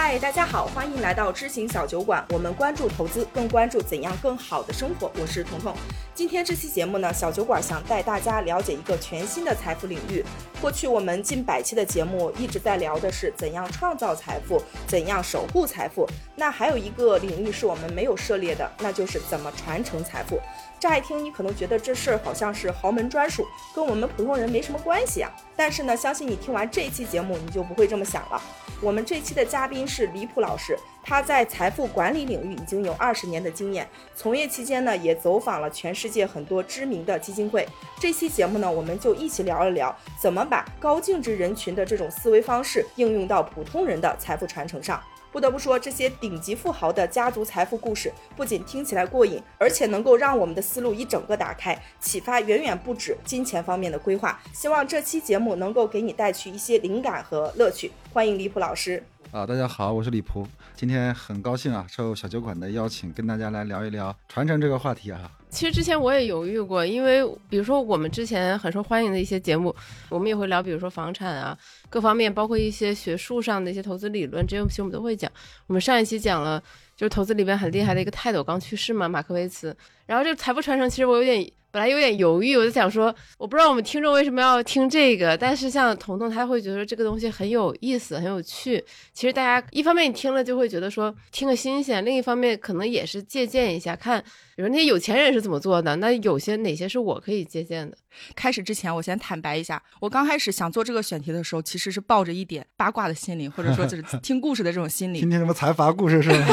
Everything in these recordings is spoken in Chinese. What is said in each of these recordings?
嗨，大家好，欢迎来到知行小酒馆。我们关注投资，更关注怎样更好的生活。我是彤彤。今天这期节目呢，小酒馆想带大家了解一个全新的财富领域。过去我们近百期的节目一直在聊的是怎样创造财富，怎样守护财富。那还有一个领域是我们没有涉猎的，那就是怎么传承财富。乍一听，你可能觉得这事儿好像是豪门专属，跟我们普通人没什么关系啊。但是呢，相信你听完这一期节目，你就不会这么想了。我们这期的嘉宾是李普老师，他在财富管理领域已经有二十年的经验，从业期间呢，也走访了全世界很多知名的基金会。这期节目呢，我们就一起聊一聊，怎么把高净值人群的这种思维方式应用到普通人的财富传承上。不得不说，这些顶级富豪的家族财富故事不仅听起来过瘾，而且能够让我们的思路一整个打开，启发远远不止金钱方面的规划。希望这期节目能够给你带去一些灵感和乐趣。欢迎李普老师。啊，大家好，我是李普，今天很高兴啊，受小酒馆的邀请，跟大家来聊一聊传承这个话题啊。其实之前我也犹豫过，因为比如说我们之前很受欢迎的一些节目，我们也会聊，比如说房产啊，各方面，包括一些学术上的一些投资理论，这些东西我们都会讲。我们上一期讲了，就是投资里边很厉害的一个泰斗刚去世嘛，马克维茨。然后这个财富传承，其实我有点。本来有点犹豫，我就想说，我不知道我们听众为什么要听这个，但是像彤彤，他会觉得这个东西很有意思、很有趣。其实大家一方面你听了就会觉得说听个新鲜，另一方面可能也是借鉴一下，看比如那些有钱人是怎么做的，那有些哪些是我可以借鉴的。开始之前，我先坦白一下，我刚开始想做这个选题的时候，其实是抱着一点八卦的心理，或者说就是 听故事的这种心理。听听什么财阀故事是吗？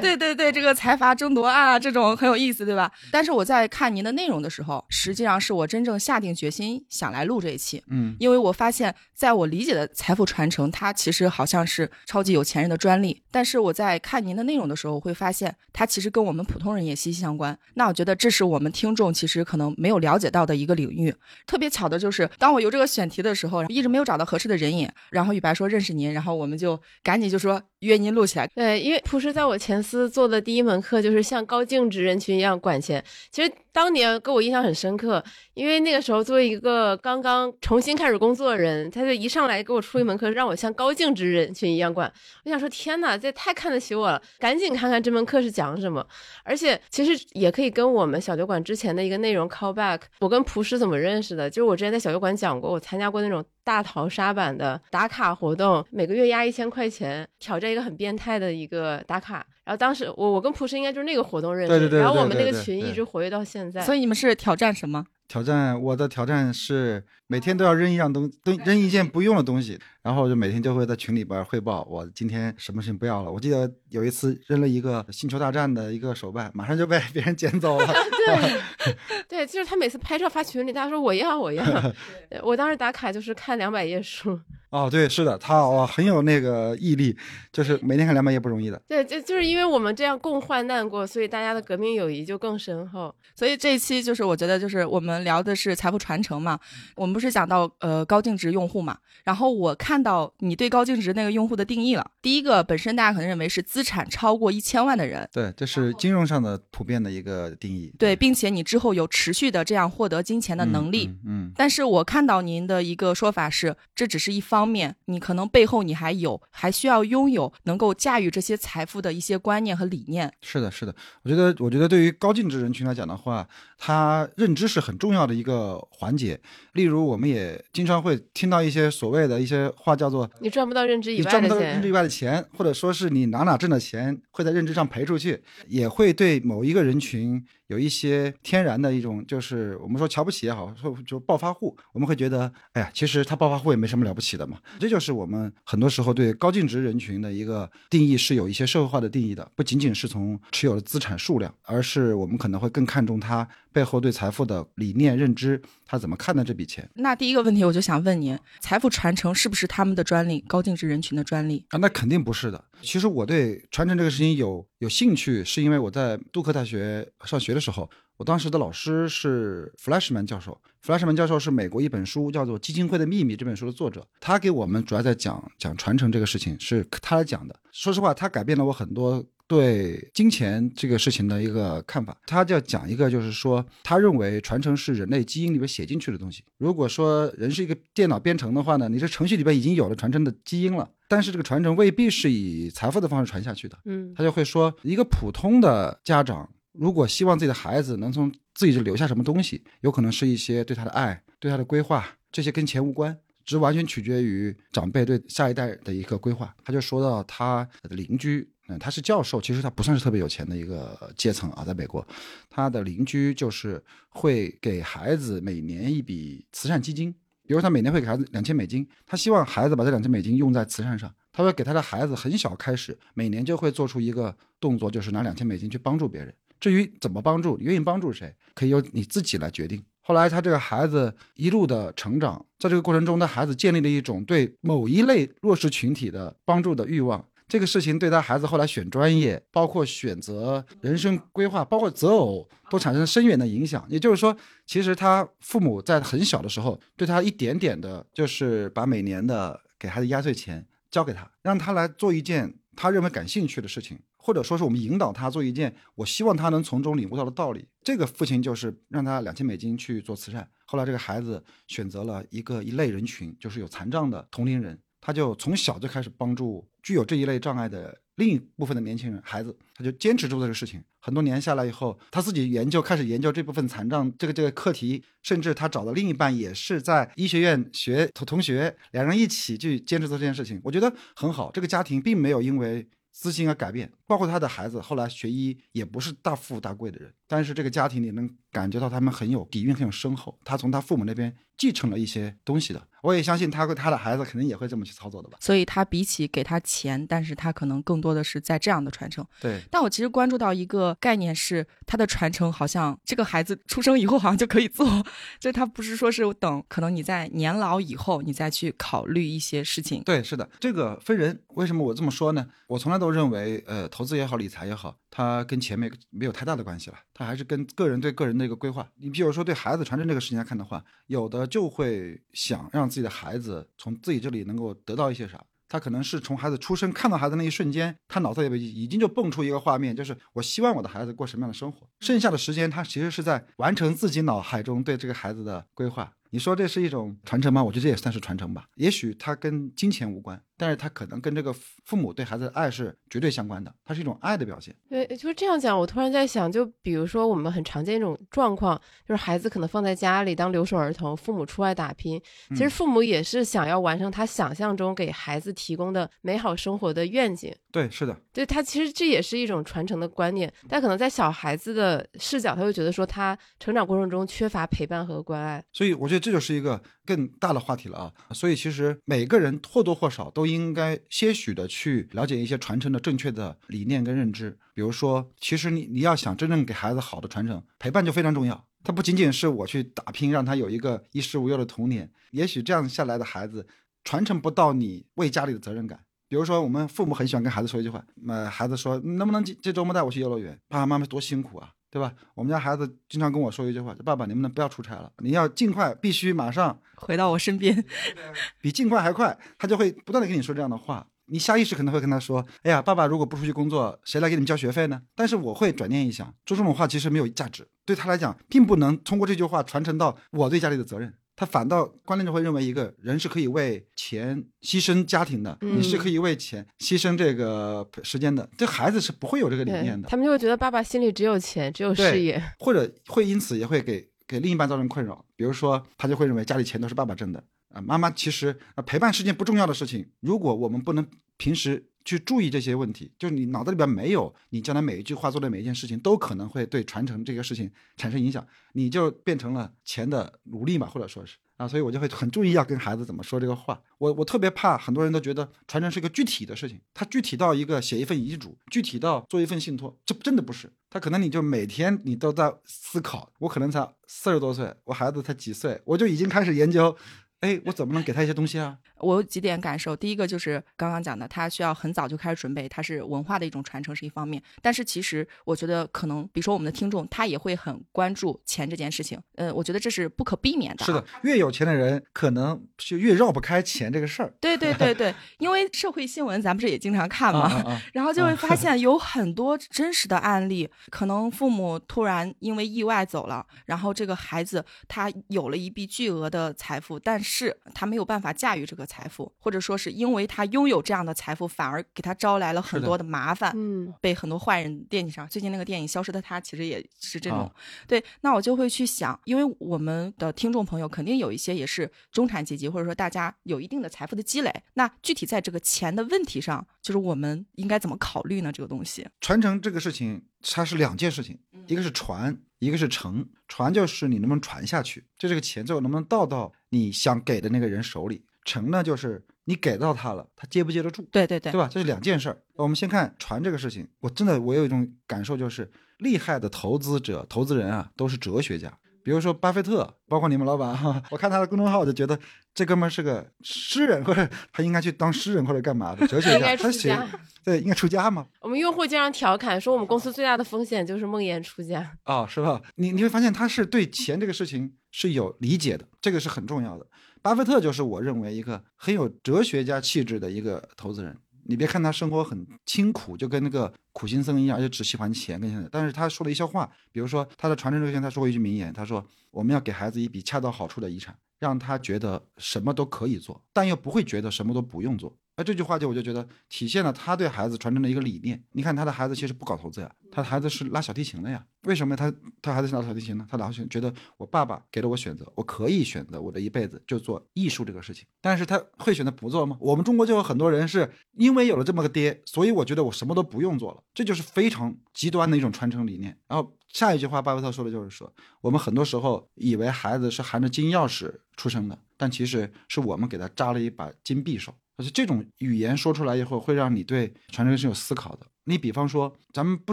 对对对，这个财阀争夺案啊，这种很有意思，对吧？但是我在看您的内容的时候，实际上是我真正下定决心想来录这一期。嗯，因为我发现，在我理解的财富传承，它其实好像是超级有钱人的专利。但是我在看您的内容的时候，会发现它其实跟我们普通人也息息相关。那我觉得这是我们听众其实可能没有了解到的一个领域。特别巧的就是，当我有这个选题的时候，一直没有找到合适的人影。然后雨白说认识您，然后我们就赶紧就说约您录起来。对，因为普师在我前司做的第一门课就是像高净值人群一样管钱。其实。当年给我印象很深刻，因为那个时候作为一个刚刚重新开始工作的人，他就一上来给我出一门课，让我像高净值人群一样管。我想说，天哪，这太看得起我了！赶紧看看这门课是讲什么。而且其实也可以跟我们小酒馆之前的一个内容 call back。我跟蒲怎么认识的？就是我之前在小酒馆讲过，我参加过那种大逃杀版的打卡活动，每个月压一千块钱，挑战一个很变态的一个打卡。然后当时我我跟蒲师应该就是那个活动认识，然后我们那个群一直活跃到现在。所以你们是挑战什么？挑战我的挑战是每天都要扔一样东，扔扔一件不用的东西，然后就每天就会在群里边汇报我今天什么事情不要了。我记得有一次扔了一个星球大战的一个手办，马上就被别人捡走了。对，对，就是他每次拍照发群里，大家说我要我要。我当时打卡就是看两百页书。哦，对，是的，他哇很有那个毅力，就是每天看两百页不容易的。对，就就是因为我们这样共患难过，所以大家的革命友谊就更深厚。所以这一期就是我觉得就是我们聊的是财富传承嘛，我们不是讲到呃高净值用户嘛，然后我看到你对高净值那个用户的定义了。第一个本身大家可能认为是资产超过一千万的人，对，这是金融上的普遍的一个定义。对，并且你之后有持续的这样获得金钱的能力。嗯。但是我看到您的一个说法是，这只是一。方面，你可能背后你还有还需要拥有能够驾驭这些财富的一些观念和理念。是的，是的，我觉得，我觉得对于高净值人群来讲的话，他认知是很重要的一个环节。例如，我们也经常会听到一些所谓的一些话，叫做“你赚不到认知以外的钱”，赚不到认知以外的钱，或者说是你哪哪挣的钱会在认知上赔出去，也会对某一个人群。有一些天然的一种，就是我们说瞧不起也好，说就暴发户，我们会觉得，哎呀，其实他暴发户也没什么了不起的嘛。这就是我们很多时候对高净值人群的一个定义是有一些社会化的定义的，不仅仅是从持有的资产数量，而是我们可能会更看重他背后对财富的理念认知，他怎么看待这笔钱。那第一个问题我就想问您，财富传承是不是他们的专利，高净值人群的专利啊？那肯定不是的。其实我对传承这个事情有有兴趣，是因为我在杜克大学上学的时候，我当时的老师是 Flashman 教授。Flashman 教授是美国一本书叫做《基金会的秘密》这本书的作者，他给我们主要在讲讲传承这个事情，是他来讲的。说实话，他改变了我很多对金钱这个事情的一个看法。他就要讲一个，就是说，他认为传承是人类基因里边写进去的东西。如果说人是一个电脑编程的话呢，你这程序里边已经有了传承的基因了。但是这个传承未必是以财富的方式传下去的。嗯他就会说，一个普通的家长如果希望自己的孩子能从自己这留下什么东西，有可能是一些对他的爱、对他的规划，这些跟钱无关。只完全取决于长辈对下一代的一个规划。他就说到他的邻居，嗯，他是教授，其实他不算是特别有钱的一个阶层啊，在美国，他的邻居就是会给孩子每年一笔慈善基金，比如他每年会给孩子两千美金，他希望孩子把这两千美金用在慈善上，他会给他的孩子很小开始，每年就会做出一个动作，就是拿两千美金去帮助别人。至于怎么帮助，愿意帮助谁，可以由你自己来决定。后来他这个孩子一路的成长，在这个过程中，他孩子建立了一种对某一类弱势群体的帮助的欲望。这个事情对他孩子后来选专业，包括选择人生规划，包括择偶，都产生深远的影响。也就是说，其实他父母在很小的时候，对他一点点的，就是把每年的给孩子压岁钱交给他，让他来做一件他认为感兴趣的事情，或者说是我们引导他做一件我希望他能从中领悟到的道理。这个父亲就是让他两千美金去做慈善。后来这个孩子选择了一个一类人群，就是有残障的同龄人，他就从小就开始帮助具有这一类障碍的另一部分的年轻人孩子，他就坚持住这个事情。很多年下来以后，他自己研究开始研究这部分残障这个这个课题，甚至他找的另一半也是在医学院学同同学，两人一起去坚持做这件事情，我觉得很好。这个家庭并没有因为私心而改变，包括他的孩子后来学医也不是大富大贵的人，但是这个家庭你能感觉到他们很有底蕴，很有深厚。他从他父母那边继承了一些东西的，我也相信他和他的孩子肯定也会这么去操作的吧。所以他比起给他钱，但是他可能更多的是在这样的传承。对，但我其实关注到一个概念是，他的传承好像这个孩子出生以后好像就可以做，就他不是说是等可能你在年老以后你再去考虑一些事情。对，是的，这个分人。为什么我这么说呢？我从来都认为，呃，投资也好，理财也好，它跟钱没没有太大的关系了，它还是跟个人对个人的一个规划。你比如说对孩子传承这个事情来看的话，有的就会想让自己的孩子从自己这里能够得到一些啥。他可能是从孩子出生看到孩子那一瞬间，他脑子里边已经就蹦出一个画面，就是我希望我的孩子过什么样的生活。剩下的时间，他其实是在完成自己脑海中对这个孩子的规划。你说这是一种传承吗？我觉得这也算是传承吧。也许它跟金钱无关，但是他可能跟这个父母对孩子的爱是绝对相关的，它是一种爱的表现。对，就是这样讲。我突然在想，就比如说我们很常见一种状况，就是孩子可能放在家里当留守儿童，父母出外打拼。其实父母也是想要完成他想象中给孩子提供的美好生活的愿景。对，是的，对他其实这也是一种传承的观念，但可能在小孩子的视角，他会觉得说他成长过程中缺乏陪伴和关爱。所以我觉得这就是一个更大的话题了啊。所以其实每个人或多或少都应该些许的去了解一些传承的正确的理念跟认知。比如说，其实你你要想真正给孩子好的传承，陪伴就非常重要。它不仅仅是我去打拼，让他有一个衣食无忧的童年，也许这样下来的孩子传承不到你为家里的责任感。比如说，我们父母很喜欢跟孩子说一句话，呃，孩子说能不能这这周末带我去游乐园？爸爸妈妈多辛苦啊，对吧？我们家孩子经常跟我说一句话，爸爸能不能不要出差了？你要尽快，必须马上回到我身边，比尽快还快。他就会不断的跟你说这样的话，你下意识可能会跟他说，哎呀，爸爸如果不出去工作，谁来给你们交学费呢？但是我会转念一想，说这种话其实没有价值，对他来讲，并不能通过这句话传承到我对家里的责任。他反倒观念就会认为一个人是可以为钱牺牲家庭的，嗯你是可以为钱牺牲这个时间的。这孩子是不会有这个理念的，他们就会觉得爸爸心里只有钱，只有事业。或者会因此也会给给另一半造成困扰。比如说，他就会认为家里钱都是爸爸挣的啊，妈妈其实陪伴是件不重要的事情。如果我们不能平时去注意这些问题，就是你脑子里边没有你将来每一句话做的每一件事情都可能会对传承这个事情产生影响，你就变成了钱的奴隶嘛，或者说是。啊，所以我就会很注意要跟孩子怎么说这个话。我我特别怕很多人都觉得传承是一个具体的事情，它具体到一个写一份遗嘱，具体到做一份信托，这真的不是。他可能你就每天你都在思考，我可能才四十多岁，我孩子才几岁，我就已经开始研究，哎，我怎么能给他一些东西啊？我有几点感受。第一个就是刚刚讲的，他需要很早就开始准备，它是文化的一种传承是一方面。但是其实我觉得可能，比如说我们的听众，他也会很关注钱这件事情。呃，我觉得这是不可避免的。是的，，越有钱的人可能就越绕不开钱这个事儿。对对对 对，因为社会新闻咱不是也经常看吗？啊啊啊 然后就会发 现有很多真实的案例，可能父母突然因为意外走了，然后这个孩子他有了一笔巨额的财富，但是他没有办法驾驭这个财富，或者说是因为他拥有这样的财富，反而给他招来了很多的麻烦，嗯被很多坏人惦记上。最近那个电影《消失的他》其实也是这种。啊对，那我就会去想，因为我们的听众朋友肯定有一些也是中产阶级，或者说大家有一定的财富的积累。那具体在这个钱的问题上，就是我们应该怎么考虑呢？这个东西，传承这个事情，它是两件事情，一个是传，一个是承。传就是你能不能传下去，就这个钱最后能不能到到你想给的那个人手里。承呢，就是你给到他了，他接不接得住，对对对，对吧？这是两件事儿。我们先看船这个事情，我真的我有一种感受，就是厉害的投资者、投资人啊，都是哲学家。比如说巴菲特，包括你们老板哈，我看他的公众号，我就觉得这哥们儿是个诗人，或者他应该去当诗人或者干嘛的哲学应家。该出他写家。对，应该出家嘛。我们用户经常调侃说，我们公司最大的风险就是梦魇出家。啊、是吧？你你会发现他是对钱这个事情是有理解的，这个是很重要的。巴菲特就是我认为一个很有哲学家气质的一个投资人。你别看他生活很清苦，就跟那个苦行僧一样，而且只喜欢钱跟现在。但是他说了一些话，比如说他的传承之前，他说过一句名言，他说我们要给孩子一笔恰到好处的遗产，让他觉得什么都可以做，但又不会觉得什么都不用做。那这句话就我就觉得体现了他对孩子传承的一个理念。你看他的孩子其实不搞投资呀，他的孩子是拉小提琴的呀。为什么他他孩子是拉小提琴呢？他老是觉得我爸爸给了我选择，我可以选择我的一辈子就做艺术这个事情。但是他会选择不做吗？我们中国就有很多人是因为有了这么个爹，所以我觉得我什么都不用做了，这就是非常极端的一种传承理念。然后下一句话巴菲特说的就是说，我们很多时候以为孩子是含着金钥匙出生的，但其实是我们给他扎了一把金匕首。而且这种语言说出来以后，会让你对传承是有思考的。你比方说，咱们不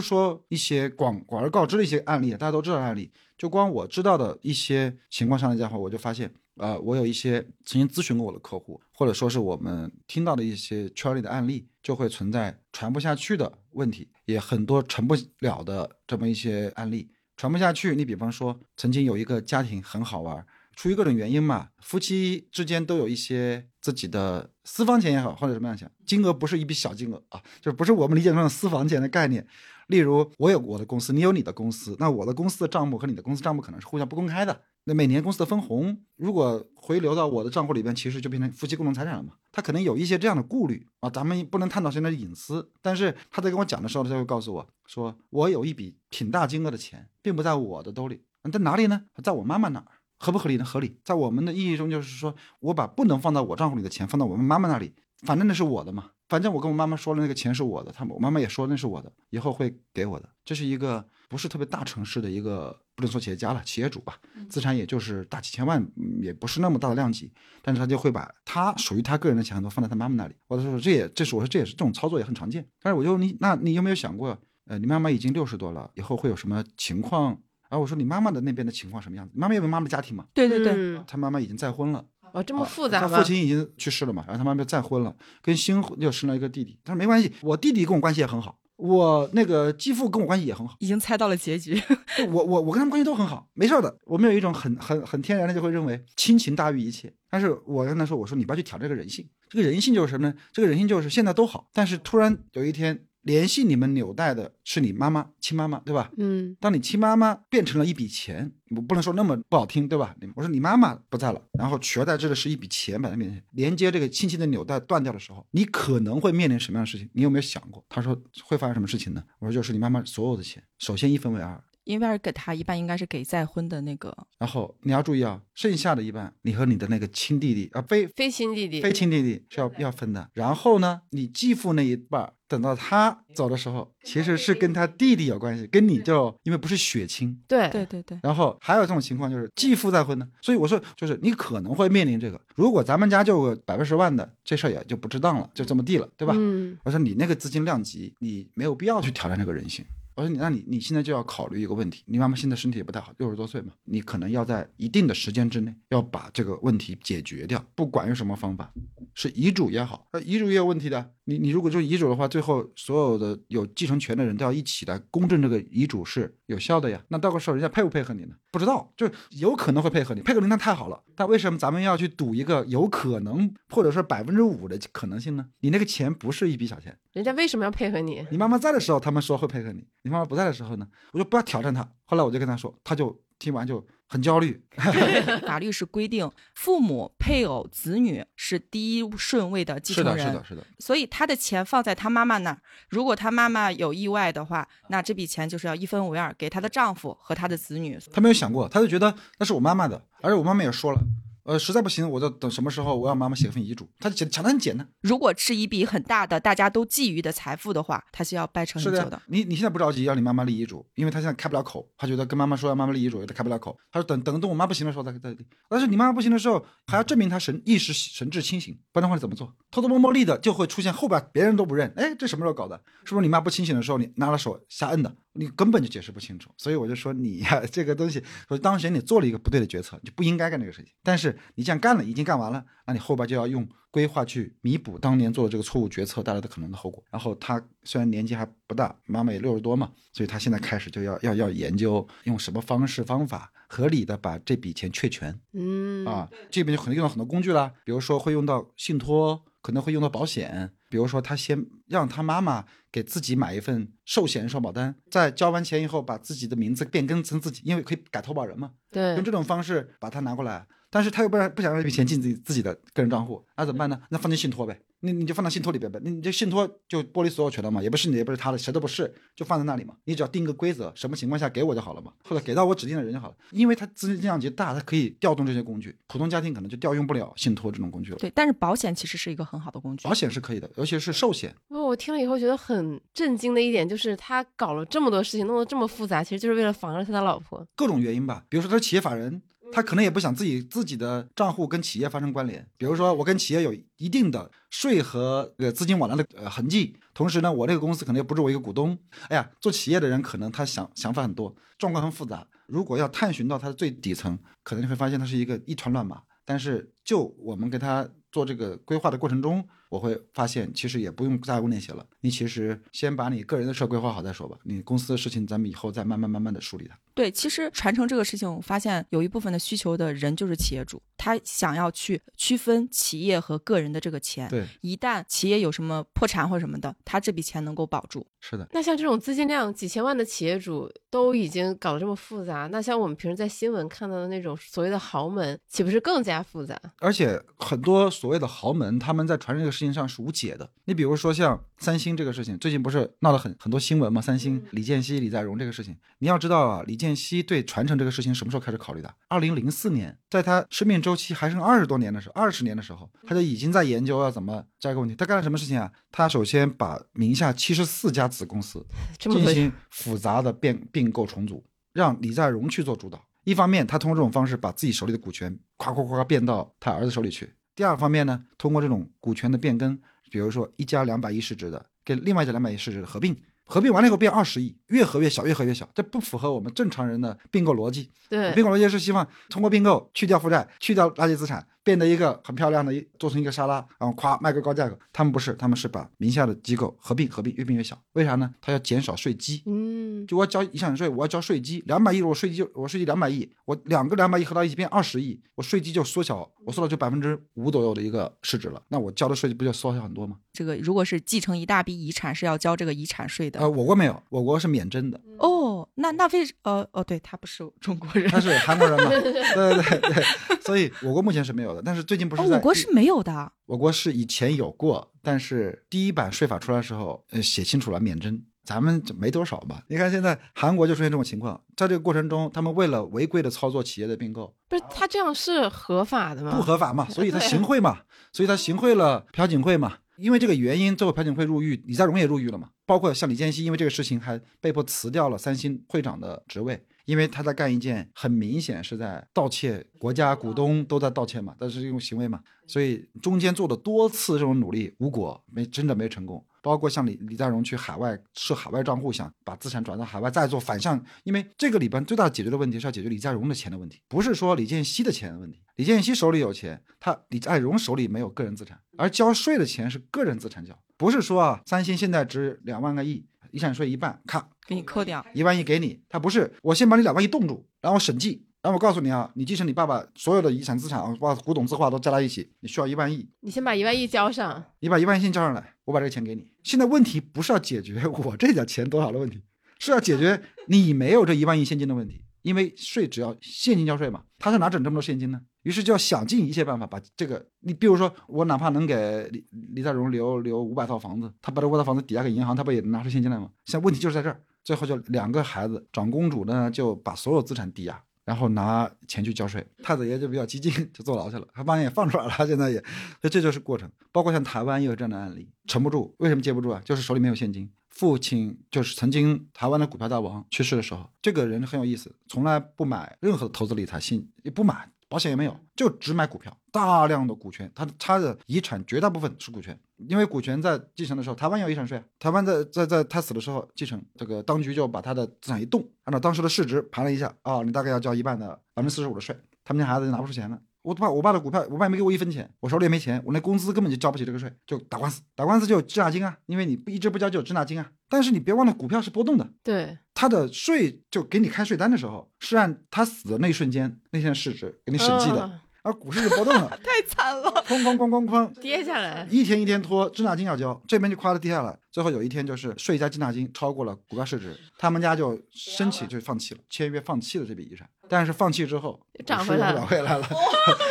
说一些广广而告之的一些案例，大家都知道案例，就光我知道的一些情况上来讲的话，我就发现，呃，我有一些曾经咨询过我的客户，或者说是我们听到的一些圈里的案例，就会存在传不下去的问题，也很多成不了的这么一些案例。传不下去，你比方说，曾经有一个家庭很好玩，出于各种原因嘛，夫妻之间都有一些自己的私房钱也好，或者什么样钱，金额不是一笔小金额啊，就是不是我们理解中的私房钱的概念。例如，我有我的公司，你有你的公司，那我的公司的账目和你的公司账目可能是互相不公开的。那每年公司的分红如果回流到我的账户里边，其实就变成夫妻共同财产了嘛。他可能有一些这样的顾虑啊，咱们不能探讨谁的隐私。但是他在跟我讲的时候，他会告诉我说，我有一笔挺大金额的钱，并不在我的兜里，在哪里呢？在我妈妈那儿。合不合理呢？合理。在我们的意义中，就是说我把不能放到我账户里的钱放到我们妈妈那里，反正那是我的嘛。反正我跟我妈妈说了，那个钱是我的，他们我妈妈也说那是我的，以后会给我的。这是一个不是特别大城市的一个，不能说企业家了，企业主吧，资产也就是大几千万，嗯也不是那么大的量级，但是他就会把他属于他个人的钱都放在他妈妈那里。我就说这也这是我说这也是这种操作也很常见。但是我就你那你有没有想过，呃，你妈妈已经六十多了，以后会有什么情况？然后我说你妈妈的那边的情况什么样子？你妈妈有没有妈妈的家庭嘛？对对对，嗯他妈妈已经再婚了。哦，这么啊复杂吗他父？亲已经去世了嘛，然后他妈妈再婚了，跟新又生了一个弟弟。他说没关系，我弟弟跟我关系也很好，我那个继父跟我关系也很好，已经猜到了结局。我我我跟他们关系都很好，没事儿的。我们有一种很很很天然的就会认为亲情大于一切。但是我跟他说，我说你不要去挑战这个人性，这个人性就是什么呢？这个人性就是现在都好，但是突然有一天联系你们纽带的是你妈妈亲妈妈，对吧？嗯，当你亲妈妈变成了一笔钱，我不能说那么不好听，对吧？我说你妈妈不在了，然后取而代之的是一笔钱摆在面前，连接这个亲情的纽带断掉的时候，你可能会面临什么样的事情？你有没有想过？他说会发生什么事情呢？我说就是你妈妈所有的钱，首先一分为二，因为给他一半应该是给再婚的那个，然后你要注意啊，剩下的一半你和你的那个亲弟弟啊，非非亲弟弟，非亲弟弟是要要分的。然后呢，你继父那一半儿，等到他走的时候，其实是跟他弟弟有关系，跟你就因为不是血亲。对对对对，然后还有这种情况就是继父再婚呢，所以我说就是你可能会面临这个。如果咱们家就有百八十万的，这事儿也就不值当了，就这么地了，对吧？嗯，我说你那个资金量级，你没有必要去挑战这个人性。我说你，那你你现在就要考虑一个问题，你妈妈现在身体也不太好，六十多岁嘛，你可能要在一定的时间之内要把这个问题解决掉，不管用什么方法，是遗嘱也好，呃，遗嘱也有问题的。你你如果就是遗嘱的话，最后所有的有继承权的人都要一起来公证这个遗嘱是有效的呀。那到个时候人家配不配合你呢？不知道，就有可能会配合你，配合你那太好了。但为什么咱们要去赌一个有可能或者说百分之五的可能性呢？你那个钱不是一笔小钱。人家为什么要配合你？你妈妈在的时候，他们说会配合你；你妈妈不在的时候呢，我就不要挑战他。后来我就跟他说，他就听完就很焦虑。法律是规定父母、配偶、子女是第一顺位的继，承人，是的，是的，所以他的钱放在他妈妈那儿，如果他妈妈有意外的话，那这笔钱就是要一分为二给她的丈夫和她的子女。他没有想过，他就觉得那是我妈妈的，而且我妈妈也说了，呃，实在不行，我就等什么时候我让妈妈写份遗嘱。他讲讲的很简单，如果是一笔很大的大家都觊觎的财富的话，他是要掰扯是的呀很久的。你你现在不着急让你妈妈立遗嘱，因为他现在开不了口，他觉得跟妈妈说要妈妈立遗嘱，他开不了口。他说等等等我妈不行的时候再再立。但是你妈妈不行的时候，还要证明她神意识神志清醒，不然的话你怎么做？偷偷摸摸立的就会出现后边别人都不认，哎，这什么时候搞的？是不是你妈不清醒的时候你拿了手瞎摁的？你根本就解释不清楚。所以我就说你呀，这个东西，说当时你做了一个不对的决策，你就不应该干这个事情。但是你既然干了，已经干完了，那你后边就要用规划去弥补当年做的这个错误决策带来的可能的后果。然后他虽然年纪还不大，妈妈也六十多嘛，所以他现在开始就要要要研究用什么方式方法合理的把这笔钱确权嗯啊，这边就可能用到很多工具啦，比如说会用到信托，可能会用到保险，比如说他先让他妈妈给自己买一份寿险双保单，在交完钱以后把自己的名字变更成自己，因为可以改投保人嘛，对用这种方式把它拿过来，但是他又不让不想让这笔钱进自己自己的个人账户，那怎么办呢？那放进信托呗，你你就放到信托里边呗，那你这信托就剥离所有权了嘛，也不是你也不是他的，谁都不是，就放在那里嘛，你只要定个规则，什么情况下给我就好了嘛，或者给到我指定的人就好了，因为他资金量级大，他可以调动这些工具，普通家庭可能就调用不了信托这种工具了。对，但是保险其实是一个很好的工具保。险是可以的，尤其是寿险，不过我听了以后觉得很震惊的一点就是，他搞了这么多事情，弄得这么复杂，其实就是为了防着他的老婆。各种原因吧，比如说他是企业法人，他可能也不想自己自己的账户跟企业发生关联。比如说我跟企业有一定的税和呃资金往来的呃痕迹，同时呢，我这个公司可能也不是我一个股东。哎呀，做企业的人可能他想想法很多，状况很复杂。如果要探寻到他的最底层，可能你会发现他是一个一团乱麻。但是就我们给他做这个规划的过程中，我会发现其实也不用再用那些了。你其实先把你个人的事规划好再说吧，你公司的事情咱们以后再慢慢慢慢的梳理它。对，其实传承这个事情，我发现有一部分的需求的人就是企业主，他想要去区分企业和个人的这个钱。对，一旦企业有什么破产或什么的，他这笔钱能够保住。是的。那像这种资金量几千万的企业主都已经搞得这么复杂，那像我们平时在新闻看到的那种所谓的豪门，岂不是更加复杂？而且很多所谓的豪门，他们在传承这个事情上是无解的。你比如说像三星这个事情，最近不是闹了很很多新闻吗？三星李健熙、李在镕这个事情，你要知道啊，李健熙对传承这个事情什么时候开始考虑的？二零零四年，在他生命周期还剩二十多年的时候，二十年的时候，他就已经在研究要怎么这个问题。他干了什么事情啊？他首先把名下七十四家子公司 进行复杂的变并购重组，让李在镕去做主导。一方面，他通过这种方式把自己手里的股权夸夸夸变到他儿子手里去；第二方面呢，通过这种股权的变更，比如说一家两百亿市值的跟另外一家两百亿市值的合并，合并完了以后变二十亿，越合越小，越合越小，这不符合我们正常人的并购逻辑。对并购逻辑是希望通过并购去掉负债，去掉垃圾资产，变得一个很漂亮的一做成一个沙拉，然后夸卖个高价格。他们不是，他们是把名下的机构合并，合并越并越小。为啥呢？他要减少税基。嗯，就我要交遗产税，我要交税基，两百亿，我税基就我税基两百亿，我两个两百亿合到一起变二十亿，我税基就缩小，我缩到就百分之五左右的一个市值了，那我交的税基不就缩小很多吗？这个如果是继承一大笔遗产，是要交这个遗产税的。呃，我国没有，我国是免征的，哦，那那为呃哦，对他不是中国人，他是韩国人嘛，对对对对，所以我国目前是没有的，但是最近不是哦，我国是没有的。我国是以前有过，但是第一版税法出来的时候，呃，写清楚了免征，咱们就没多少吧。你看现在韩国就出现这种情况，在这个过程中，他们为了违规的操作企业的并购，不是他这样是合法的吗？不合法嘛，所以他行贿嘛，所以他行贿了朴槿惠嘛。因为这个原因，最后朴槿惠入狱，李在镕也入狱了嘛。包括像李健熙，因为这个事情还被迫辞掉了三星会长的职位，因为他在干一件很明显是在盗窃，国家股东都在盗窃嘛，但是这种行为嘛，所以中间做了多次这种努力无果，没真的没成功。包括像李李在镕去海外设海外账户，想把资产转到海外，再做反向，因为这个里边最大解决的问题是要解决李在镕的钱的问题，不是说李健熙的钱的问题。李健熙手里有钱，他李在镕手里没有个人资产，而交税的钱是个人资产交，不是说啊，三星现在值两万个亿，遗产税一半，咔给你扣掉。一万亿给你，他不是我先把你两万亿冻住，然后审计，然后我告诉你啊，你继承你爸爸所有的遗产资产啊，把古董字画都加在一起，你需要一万亿，你先把一万亿交上，你把一万亿先交上来，我把这个钱给你。现在问题不是要解决我这点钱多少的问题，是要解决你没有这一万亿现金的问题，因为税只要现金交税嘛，他是哪整这么多现金呢？于是就要想尽一切办法把这个，你比如说我哪怕能给李李在镕留留五百套房子，他把这五百套房子抵押给银行，他不也拿出现金来吗？现在问题就是在这儿，最后就两个孩子，长公主呢就把所有资产抵押。然后拿钱去交税，太子爷就比较激进，就坐牢去了。他把人也放出来了，现在也，所以这就是过程。包括像台湾也有这样的案例，沉不住。为什么接不住啊？就是手里没有现金。父亲就是曾经台湾的股票大王去世的时候，这个人很有意思，从来不买任何投资理财信，也不买。保险也没有，就只买股票，大量的股权，他他的遗产绝大部分是股权，因为股权在继承的时候，台湾有遗产税，台湾在在在他死的时候继承，这个当局就把他的资产一动，按照当时的市值盘了一下，啊，你大概要交一半的百分之四十五的税，他们家孩子就拿不出钱了。我爸我爸的股票，我爸没给我一分钱，我手里也没钱，我那工资根本就交不起这个税，就打官司，打官司就有滞纳金啊，因为你一直不交就有滞纳金啊。但是你别忘了，股票是波动的，对，它的税就给你开税单的时候是按他死的那一瞬间那天的市值给你审计的。而股市就波动了，太惨了，哐哐哐哐哐跌下来，一天一天拖，滞纳金要交，这边就夸的跌下来，最后有一天就是税加滞纳金超过了股票市值，他们家就申请就放弃了，签约放弃了这笔遗产，但是放弃之后涨回来了，涨回来了，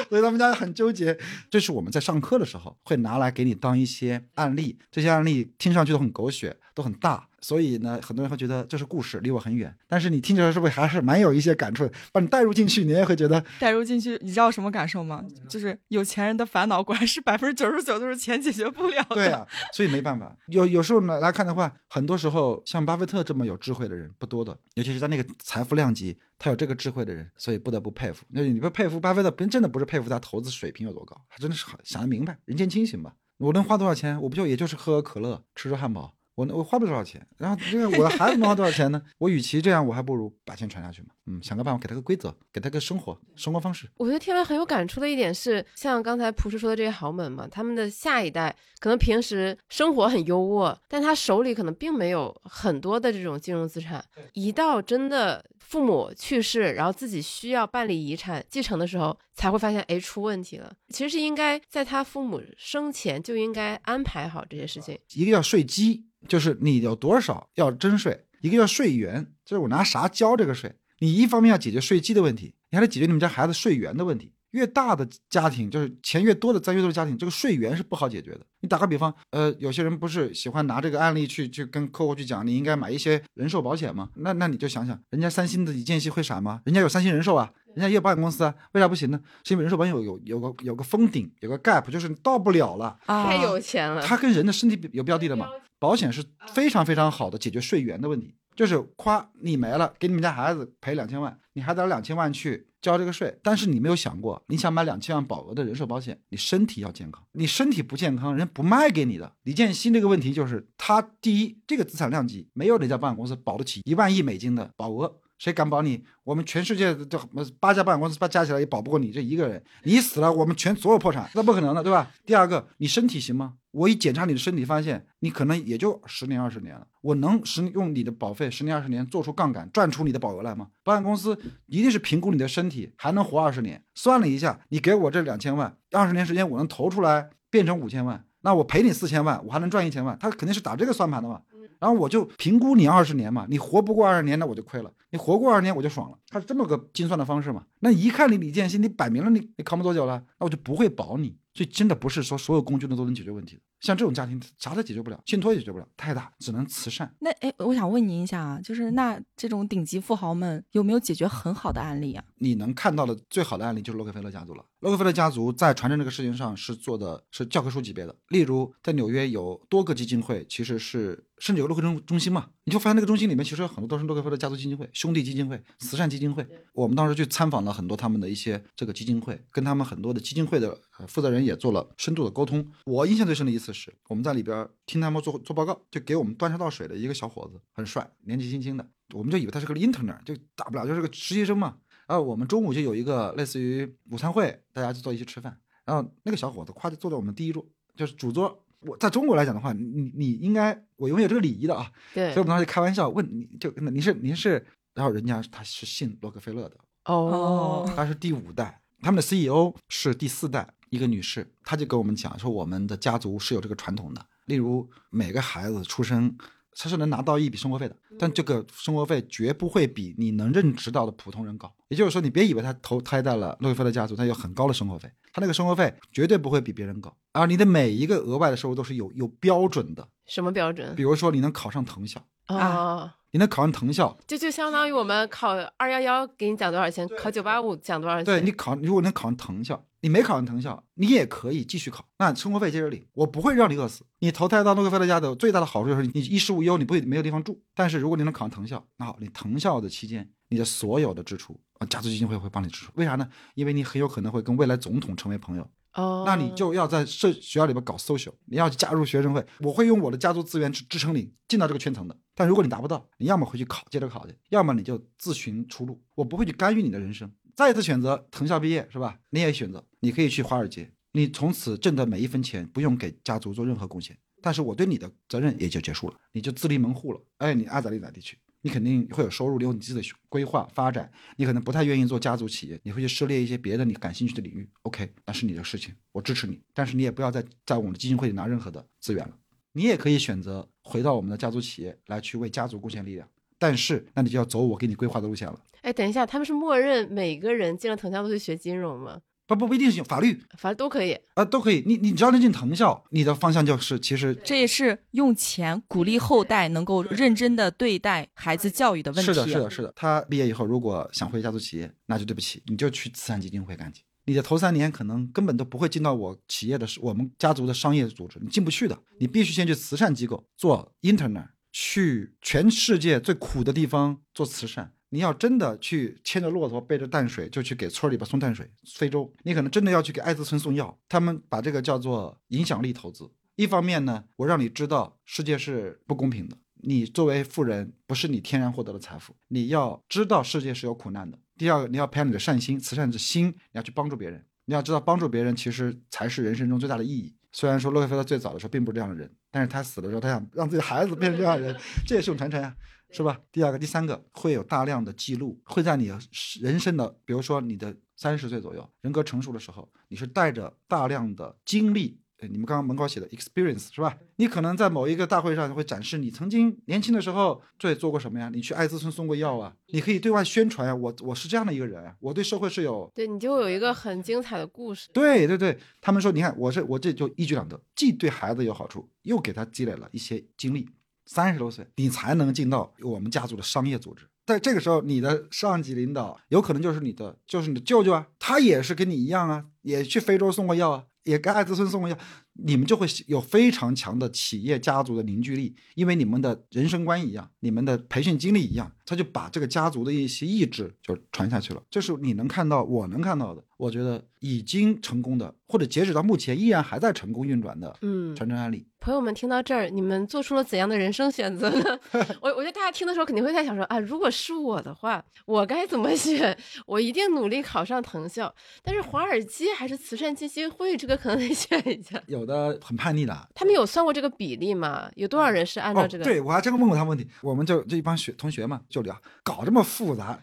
所以他们家很纠结。这是我们在上课的时候会拿来给你当一些案例，这些案例听上去都很狗血，都很大。所以呢，很多人会觉得这是故事，离我很远。但是你听起来是不是还是蛮有一些感触？把你带入进去，你也会觉得 带入进去。你知道什么感受吗？就是有钱人的烦恼，果然是百分之九十九都是钱解决不了的。对啊，所以没办法。有有时候呢来看的话，很多时候像巴菲特这么有智慧的人不多的，尤其是在那个财富量级，他有这个智慧的人，所以不得不佩服。那你不佩服巴菲特，真的不是佩服他投资水平有多高，他真的是想得明白，人间清醒吧。我能花多少钱？我不就也就是喝喝可乐，吃吃汉堡。我我花不了多少钱，然后这个我的孩子能花多少钱呢？我与其这样，我还不如把钱传下去嘛。嗯，想个办法给他个规则，给他个生活生活方式。我觉得天文很有感触的一点是，像刚才朴实说的这些豪门嘛，他们的下一代可能平时生活很优渥，但他手里可能并没有很多的这种金融资产。一到真的父母去世，然后自己需要办理遗产继承的时候，才会发现哎出问题了。其实是应该在他父母生前就应该安排好这些事情。一个叫税基。就是你有多少要征税，一个叫税源，就是我拿啥交这个税。你一方面要解决税基的问题，你还得解决你们家孩子税源的问题。越大的家庭，就是钱越多的占越多的家庭，这个税源是不好解决的。你打个比方，呃，有些人不是喜欢拿这个案例去去跟客户去讲，你应该买一些人寿保险吗？那那你就想想，人家三星的李健熙会傻吗？人家有三星人寿啊，人家也有保险公司啊，为啥不行呢？是因为人寿保险有有有个有个封顶，有个 gap，就是你到不了了。太有钱了。它跟人的身体有标的的嘛？保险是非常非常好的解决税源的问题，就是夸你没了，给你们家孩子赔两千万，你还得两千万去交这个税。但是你没有想过，你想买两千万保额的人寿保险，你身体要健康，你身体不健康，人不卖给你的。李建新这个问题就是，他第一，这个资产量级没有哪家保险公司保得起一万亿美金的保额。谁敢保你？我们全世界这八家保险公司加起来也保不过你这一个人。你死了，我们全所有破产，那不可能的，对吧？第二个，你身体行吗？我一检查你的身体，发现你可能也就十年二十年了。我能使用你的保费十年二十年做出杠杆赚出你的保额来吗？保险公司一定是评估你的身体还能活二十年，算了一下，你给我这两千万，二十年时间我能投出来变成五千万，那我赔你四千万，我还能赚一千万，他肯定是打这个算盘的嘛。然后我就评估你二十年嘛，你活不过二十年，那我就亏了；你活过二十年，我就爽了。他是这么个精算的方式嘛？那一看你李建新，你摆明了你你扛不多久了，那我就不会保你。所以真的不是说所有工具呢都能解决问题。像这种家庭啥都解决不了，信托也解决不了，太大，只能慈善。那哎，我想问您一下啊，就是那这种顶级富豪们有没有解决很好的案例啊？你能看到的最好的案例就是洛克菲勒家族了。洛克菲勒家族在传承这个事情上是做的是教科书级别的。例如在纽约有多个基金会，其实是甚至有洛克中中心嘛，你就发现那个中心里面其实有很多都是洛克菲勒家族基金会、兄弟基金会、慈善基金会。我们当时去参访了很多他们的一些这个基金会，跟他们很多的基金会的负责人也做了深度的沟通。我印象最深的一次是我们在里边听他们做做报告，就给我们端茶倒水的一个小伙子，很帅，年纪轻轻的，我们就以为他是个 intern，就大不了就是个实习生嘛。然后我们中午就有一个类似于午餐会，大家就坐一起吃饭。然后那个小伙子夸就坐在我们第一桌，就是主桌。我在中国来讲的话，你你应该我永远有这个礼仪的啊。对。所以我们当时就开玩笑问你就你是你是，然后人家他是信洛克菲勒的哦，他是第五代，他们的 CEO 是第四代一个女士，她就跟我们讲说我们的家族是有这个传统的，例如每个孩子出生他是能拿到一笔生活费的，但这个生活费绝不会比你能认知到的普通人高。也就是说，你别以为他投胎在了洛克菲勒家族，他有很高的生活费，他那个生活费绝对不会比别人高。而你的每一个额外的收入都是有有标准的，什么标准比？如说你能考上藤校，啊，你能考上藤校，就就相当于我们考二幺幺给你奖多少钱，考九八五奖多少钱？对你考，如果能考上藤校，你没考上藤校，你也可以继续考，那生活费接着领，我不会让你饿死。你投胎到洛克菲勒家的最大的好处就是你衣食无忧，你不会没有地方住。但是如果你能考上藤校，那好，你藤校的期间，你的所有的支出啊，家族基金会会帮你支出。为啥呢？因为你很有可能会跟未来总统成为朋友，哦，那你就要在社学校里边搞 social，你要加入学生会，我会用我的家族资源去支撑你进到这个圈层的。但如果你达不到，你要么回去考，接着考去，要么你就自寻出路。我不会去干预你的人生。再一次选择藤校毕业是吧？你也选择，你可以去华尔街，你从此挣的每一分钱不用给家族做任何贡献，但是我对你的责任也就结束了，你就自立门户了。哎，你爱咋地咋地去。你肯定会有收入，你有你自己的规划发展。你可能不太愿意做家族企业，你会去涉猎一些别的你感兴趣的领域。OK，那是你的事情，我支持你。但是你也不要再在我们的基金会里拿任何的资源了。你也可以选择回到我们的家族企业来去为家族贡献力量，但是那你就要走我给你规划的路线了。哎，等一下，他们是默认每个人进了藤校都去学金融吗？不不不一定是法律反正都可以。啊、都可以。你你只要能进藤校，你的方向就是其实这也是用钱鼓励后代能够认真的对待孩子教育的问题。是的，是的，是的。他毕业以后如果想回家族企业，那就对不起，你就去慈善基金会干去。你的头三年可能根本都不会进到我企业的我们家族的商业组织，你进不去的。你必须先去慈善机构做 intern，去全世界最苦的地方做慈善。你要真的去牵着骆驼背着淡水就去给村里边送淡水，非洲，你可能真的要去给艾滋村送药。他们把这个叫做影响力投资。一方面呢，我让你知道世界是不公平的，你作为富人不是你天然获得的财富，你要知道世界是有苦难的。第二个，你要培养你的善心、慈善之心，你要去帮助别人。你要知道，帮助别人其实才是人生中最大的意义。虽然说洛克菲勒最早的时候并不是这样的人，但是他死的时候，他想让自己的孩子变成这样的人，这也是种传承呀，是吧？第二个、第三个会有大量的记录，会在你人生的，比如说你的三十岁左右，人格成熟的时候，你是带着大量的经历。呃你们刚刚门口写的 experience 是吧？你可能在某一个大会上会展示你曾经年轻的时候对做过什么呀？你去艾滋村送过药啊？你可以对外宣传呀，我我是这样的一个人啊，我对社会是有对你就有一个很精彩的故事。对对对，他们说，你看我这我这就一举两得，既对孩子有好处，又给他积累了一些经历。三十多岁，你才能进到我们家族的商业组织。在这个时候，你的上级领导有可能就是你的，就是你的舅舅啊，他也是跟你一样啊，也去非洲送过药啊，也跟艾滋村送过药，你们就会有非常强的企业家族的凝聚力，因为你们的人生观一样，你们的培训经历一样，他就把这个家族的一些意志就传下去了。这是你能看到，我能看到的，我觉得已经成功的，或者截止到目前依然还在成功运转的嗯，传承案例。朋友们听到这儿，你们做出了怎样的人生选择呢？我我觉得大家听的时候肯定会在想说啊，如果是我的话，我该怎么选？我一定努力考上藤校。但是华尔街还是慈善基金会，这个可能得选一下。有的很叛逆的，他们有算过这个比例吗？有多少人是按照这个？哦、对我还真问过他问题，我们就这一帮学同学嘛就聊，搞这么复杂，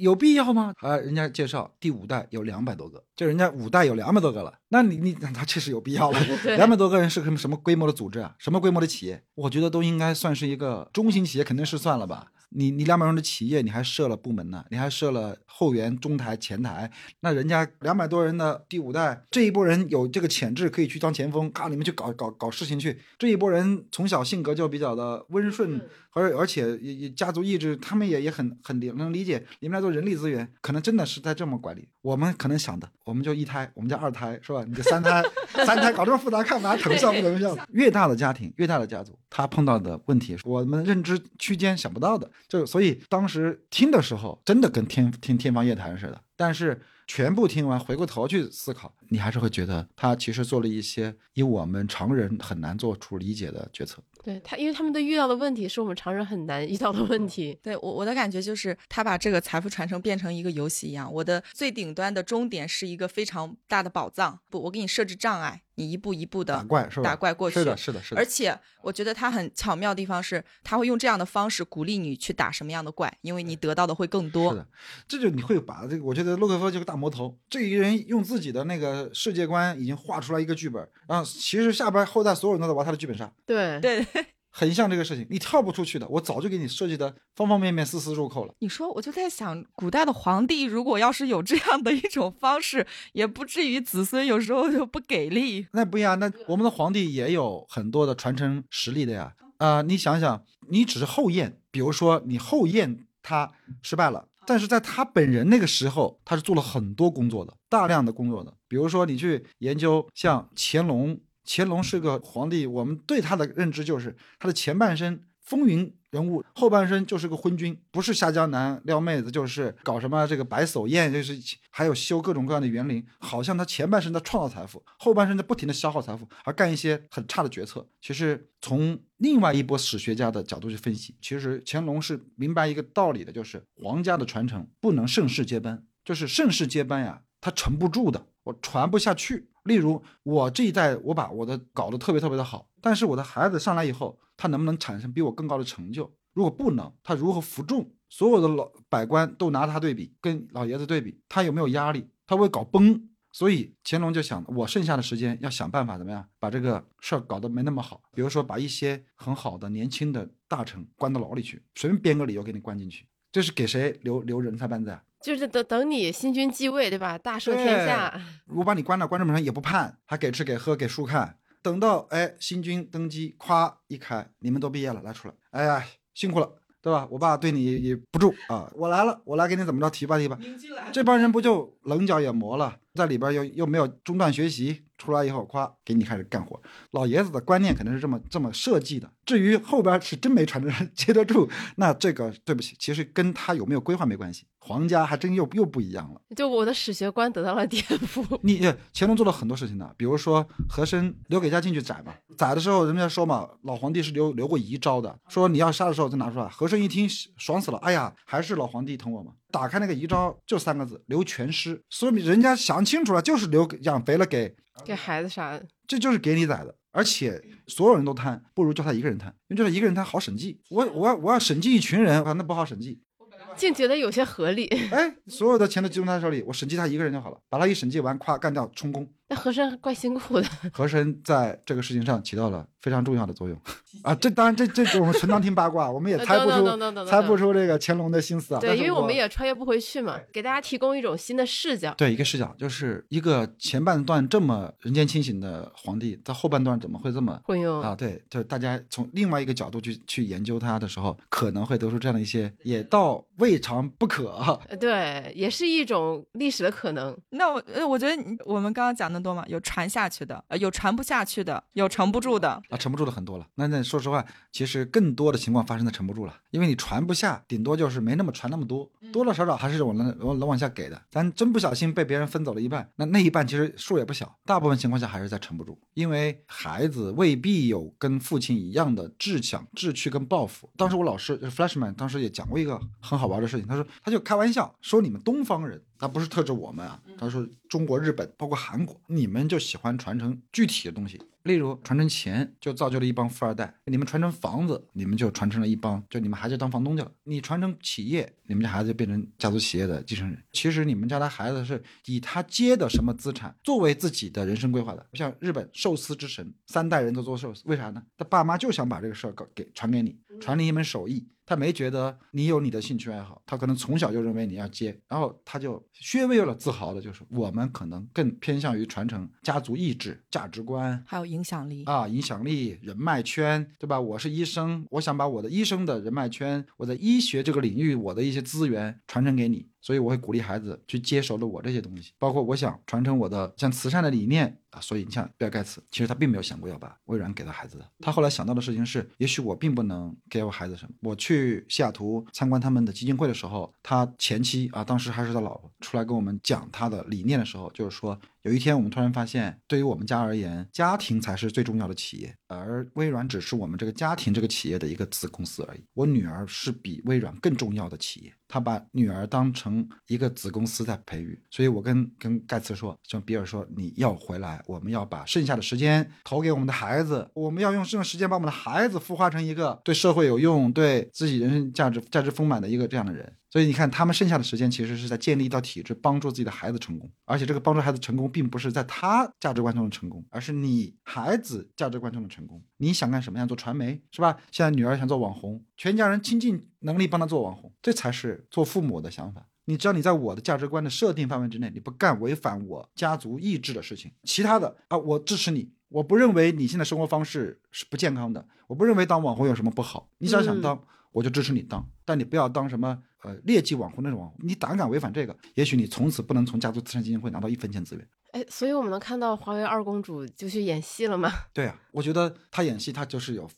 有必要吗？啊，人家介绍第五代有两百多个，就人家五代有两百多个了，那你你他确实有必要了。两百多个人是个什么什么规模的组织啊？什么规模的企业？我觉得都应该算是一个中型企业，肯定是算了吧。你你两百人的企业，你还设了部门呢，你还设了后援、中台、前台，那人家两百多人的第五代这一波人有这个潜质，可以去当前锋，咔，你们去搞搞搞事情去。这一波人从小性格就比较的温顺，而而且也也家族意志，他们也也很很理能理解。你们来做人力资源，可能真的是在这么管理。我们可能想的，我们就一胎，我们家二胎是吧？你这三胎，三胎搞这么复杂，干嘛 疼笑不疼笑？越大的家庭，越大的家族，他碰到的问题，我们认知区间想不到的。就所以当时听的时候，真的跟天听天方夜谭似的。但是全部听完，回过头去思考，你还是会觉得他其实做了一些以我们常人很难做出理解的决策。对他，因为他们的遇到的问题是我们常人很难遇到的问题。对我我的感觉就是，他把这个财富传承变成一个游戏一样。我的最顶端的终点是一个非常大的宝藏，不，我给你设置障碍，你一步一步的打怪是吧？打怪过去。是的，是的，是的。而且我觉得他很巧妙的地方是，他会用这样的方式鼓励你去打什么样的怪，因为你得到的会更多。是的，这就你会把这个，我觉得洛克菲勒就是个大魔头，这一个人用自己的那个世界观已经画出来一个剧本，然后其实下边后代所有人都在玩他的剧本杀。对，对，很像这个事情，你跳不出去的，我早就给你设计的方方面面丝丝入扣了。你说，我就在想，古代的皇帝如果要是有这样的一种方式，也不至于子孙有时候就不给力。那不一样，那我们的皇帝也有很多的传承实力的呀。啊、你想想，你只是后验，比如说你后验他失败了。但是在他本人那个时候，他是做了很多工作的，大量的工作的。比如说，你去研究像乾隆，乾隆是个皇帝，我们对他的认知就是他的前半生风云人物，后半生就是个昏君，不是下江南撩妹子，就是搞什么这个白叟宴，就是还有修各种各样的园林。好像他前半生在创造财富，后半生在不停的消耗财富，而干一些很差的决策。其实从另外一波史学家的角度去分析，其实乾隆是明白一个道理的，就是皇家的传承不能盛世接班，就是盛世接班呀，它沉不住的，我传不下去。例如我这一代，我把我的搞得特别特别的好，但是我的孩子上来以后，他能不能产生比我更高的成就？如果不能，他如何服众？所有的老百官都拿他对比，跟老爷子对比，他有没有压力？他会搞崩？所以乾隆就想，我剩下的时间要想办法怎么样把这个事儿搞得没那么好，比如说把一些很好的年轻的大臣关到牢里去，随便编个理由给你关进去，这是给谁留留人才班子啊？就是等等你新君继位，对吧？大赦天下。我把你关到关这门上也不判，还给吃给喝给书看，等到哎新君登基，咵一开，你们都毕业了，来出来，哎呀辛苦了。对吧？我爸对你也不住啊，我来了，我来给你怎么着提拔提拔。这帮人不就棱角也磨了，在里边又又没有中断学习，出来以后夸给你开始干活。老爷子的观念肯定是这么这么设计的。至于后边是真没传承人 接得住，那这个对不起，其实跟他有没有规划没关系。皇家还真又又不一样了。就我的史学观得到了颠覆。你乾隆做了很多事情的，比如说和珅留给家进去宰嘛，宰的时候人家说嘛，老皇帝是留留过遗诏的，说你要杀的时候再拿出来。和珅一听爽死了，哎呀，还是老皇帝疼我嘛。打开那个遗诏就三个字，留全尸，说明人家想清楚了，就是留养肥了给给孩子杀的，这就是给你宰的。而且所有人都贪，不如叫他一个人贪，因为就他一个人贪好审计。我我要我要审计一群人，那不好审计。竟觉得有些合理。哎，所有的钱都集中他手里，我审计他一个人就好了，把他一审计完，咵干掉充公。那和珅怪辛苦的。和珅在这个事情上起到了非常重要的作用 啊！这当然这这我们纯当听八卦，我们也猜不 出猜不出这个乾隆的心思啊。对，因为我们也穿越不回去嘛，给大家提供一种新的视角。对，一个视角就是一个前半段这么人间清醒的皇帝，在后半段怎么会这么混用啊？对，就是大家从另外一个角度去去研究他的时候，可能会得出这样的一些，也倒未尝不可。对，也是一种历史的可能。那我呃，我觉得我们刚刚讲的多嘛，有传下去的，呃，有传不下去的，有承不住的啊，沉不住的很多了。那那说实话，其实更多的情况发生在沉不住了，因为你传不下，顶多就是没那么传那么多，多多少少还是往能能往下给的。咱真不小心被别人分走了一半，那那一半其实数也不小，大部分情况下还是在沉不住，因为孩子未必有跟父亲一样的志向、志趣跟抱负。当时我老师就是 Flashman，当时也讲过一个很好玩的事情，他说他就开玩笑说你们东方人。他不是特指我们啊，他说中国、日本，包括韩国，你们就喜欢传承具体的东西，例如传承钱，就造就了一帮富二代；你们传承房子，你们就传承了一帮，就你们孩子当房东去了；你传承企业，你们家孩子就变成家族企业的继承人。其实你们家的孩子是以他接的什么资产作为自己的人生规划的。像日本寿司之神，三代人都做寿司，为啥呢？他爸妈就想把这个事儿搞给传给你，传你一门手艺。他没觉得你有你的兴趣爱好，他可能从小就认为你要接，然后他就稍微有点自豪的，就是我们可能更偏向于传承家族意志、价值观，还有影响力啊，影响力、人脉圈，对吧？我是医生，我想把我的医生的人脉圈，我在医学这个领域我的一些资源传承给你。所以我会鼓励孩子去接受了我这些东西，包括我想传承我的像慈善的理念啊。所以你像比尔盖茨，其实他并没有想过要把微软给到孩子的，他后来想到的事情是，也许我并不能给我孩子什么。我去西雅图参观他们的基金会的时候，他前妻啊，当时还是他老婆，出来跟我们讲他的理念的时候，就是说。有一天，我们突然发现，对于我们家而言，家庭才是最重要的企业，而微软只是我们这个家庭这个企业的一个子公司而已。我女儿是比微软更重要的企业，他把女儿当成一个子公司在培育。所以我跟跟盖茨说，像比尔说，你要回来，我们要把剩下的时间投给我们的孩子，我们要用这种时间把我们的孩子孵化成一个对社会有用、对自己人生价值价值丰满的一个这样的人。所以你看，他们剩下的时间其实是在建立一套体制，帮助自己的孩子成功。而且这个帮助孩子成功，并不是在他价值观中的成功，而是你孩子价值观中的成功。你想干什么？想做传媒是吧？现在女儿想做网红，全家人倾尽能力帮她做网红，这才是做父母的想法。你只要你在我的价值观的设定范围之内，你不干违反我家族意志的事情，其他的啊，我支持你。我不认为你现在生活方式是不健康的，我不认为当网红有什么不好。你只要想当，我就支持你当，但你不要当什么。呃，劣迹网红那种网红，你胆敢违反这个，也许你从此不能从家族慈善基金会拿到一分钱资源。哎，所以我们能看到华为二公主就去演戏了吗？对啊，我觉得她演戏，她就是有。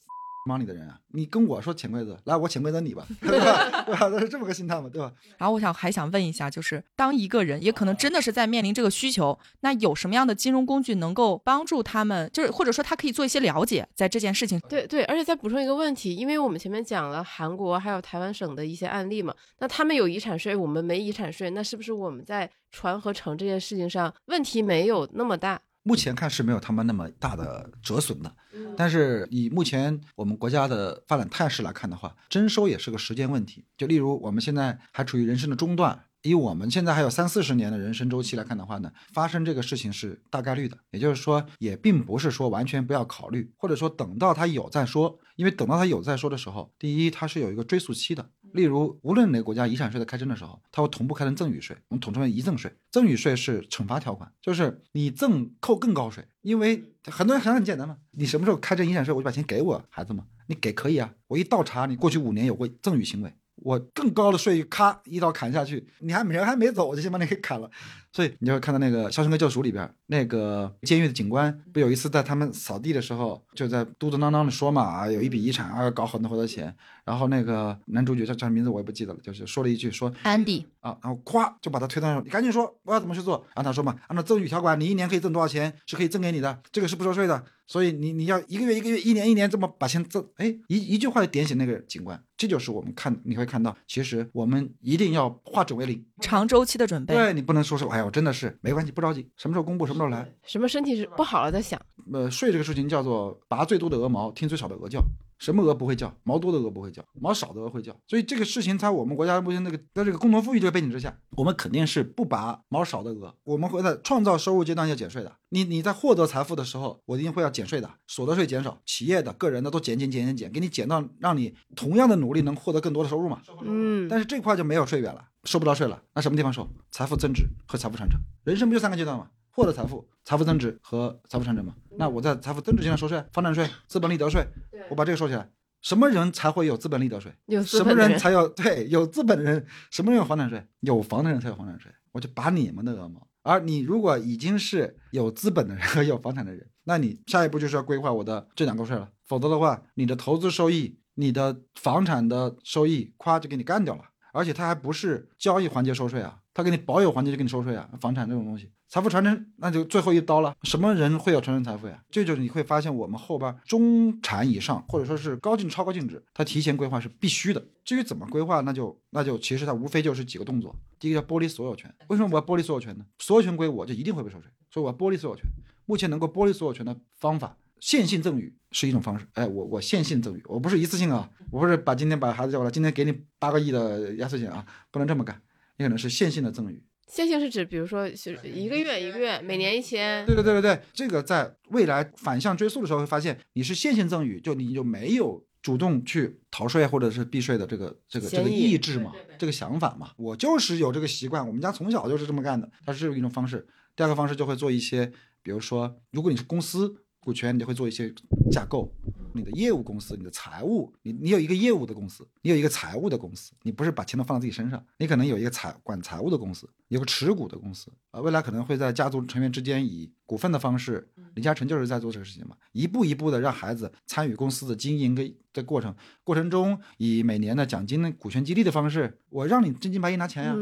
Money 的人啊，你跟我说潜规则，来我潜规则你吧，对吧？对吧？都是这么个心态嘛，对吧？然后我想还想问一下，就是当一个人也可能真的是在面临这个需求，那有什么样的金融工具能够帮助他们？就是或者说他可以做一些了解，在这件事情。对对，而且再补充一个问题，因为我们前面讲了韩国还有台湾省的一些案例嘛，那他们有遗产税，我们没遗产税，那是不是我们在传和承这件事情上问题没有那么大？目前看是没有他们那么大的折损的，但是以目前我们国家的发展态势来看的话，征收也是个时间问题。就例如我们现在还处于人生的中段，以我们现在还有三四十年的人生周期来看的话呢，发生这个事情是大概率的。也就是说，也并不是说完全不要考虑，或者说等到他有再说，因为等到他有再说的时候，第一它是有一个追溯期的。例如，无论哪个国家遗产税在开征的时候，它会同步开征赠与税，我们统称为遗赠税。赠与税是惩罚条款，就是你赠扣更高税，因为很多人很很简单嘛，你什么时候开征遗产税，我就把钱给我孩子嘛，你给可以啊，我一倒查你过去五年有过赠与行为。我更高的税，咔一刀砍下去，你还人还没走，我就先把你给砍了。所以你就会看到那个《肖申克救赎》里边，那个监狱的警官不有一次在他们扫地的时候，就在嘟嘟囔囔的说嘛啊，有一笔遗产啊，要搞很多很多钱。然后那个男主角叫叫名字我也不记得了，就是说了一句说安迪啊，然后咵就把他推到那，你赶紧说我要怎么去做。然后他说嘛，按照赠与条款，你一年可以赠多少钱是可以赠给你的，这个是不收税的。所以你你要一个月一个月，一年一年这么把钱赠，哎，一一句话就点醒那个警官。这就是我们看你会看到，其实我们一定要化整为零，长周期的准备。对你不能说是哎呀，我真的是没关系，不着急，什么时候公布什么时候来。什么身体是不好了再想。呃，睡这个事情叫做拔最多的鹅毛，听最少的鹅叫。什么鹅不会叫？毛多的鹅不会叫，毛少的鹅会叫。所以这个事情在我们国家目前那个在这个共同富裕这个背景之下，我们肯定是不拔毛少的鹅。我们会在创造收入阶段要减税的。你你在获得财富的时候，我一定会要减税的，所得税减少，企业的、个人的都减减减减减，给你减到让你同样的努力能获得更多的收入嘛。嗯。但是这块就没有税源了，收不到税了。那什么地方收？财富增值和财富传承。人生不就三个阶段吗？获得财富、财富增值和财富产生嘛。那我在财富增值阶段收税，房产税、资本利得税，我把这个收起来。什么人才会有资本利得税？什么人才有对有资本的人？什么人有房产税？有房的人才有房产税。我就拔你们的鹅毛。而你如果已经是有资本的人和有房产的人，那你下一步就是要规划我的这两个税了。否则的话，你的投资收益、你的房产的收益，咵就给你干掉了。而且它还不是交易环节收税啊，他给你保有环节就给你收税啊。房产这种东西。财富传承那就最后一刀了，什么人会有传承财富呀？这就是你会发现我们后边中产以上，或者说是高净超高净值，它提前规划是必须的。至于怎么规划，那就那就其实它无非就是几个动作。第一个叫剥离所有权，为什么我要剥离所有权呢？所有权归我就一定会被收税，所以我要剥离所有权。目前能够剥离所有权的方法，线性赠与是一种方式。哎，我我线性赠与，我不是一次性啊，我不是把今天把孩子叫过来，今天给你八个亿的压岁钱啊，不能这么干，也可能是线性的赠与。线性是指，比如说是一个月一个月，每年一千。对对对对对，这个在未来反向追溯的时候会发现，你是线性赠与，就你就没有主动去逃税或者是避税的这个这个这个意志嘛，这个想法嘛。我就是有这个习惯，我们家从小就是这么干的，它是一种方式。第二个方式就会做一些，比如说，如果你是公司。股权，你就会做一些架构，你的业务公司，你的财务，你你有一个业务的公司，你有一个财务的公司，你不是把钱都放在自己身上，你可能有一个财管财务的公司，有个持股的公司啊，未来可能会在家族成员之间以股份的方式，李嘉诚就是在做这个事情嘛，一步一步的让孩子参与公司的经营跟的过程，过程中以每年的奖金的股权激励的方式，我让你真金白银拿钱呀，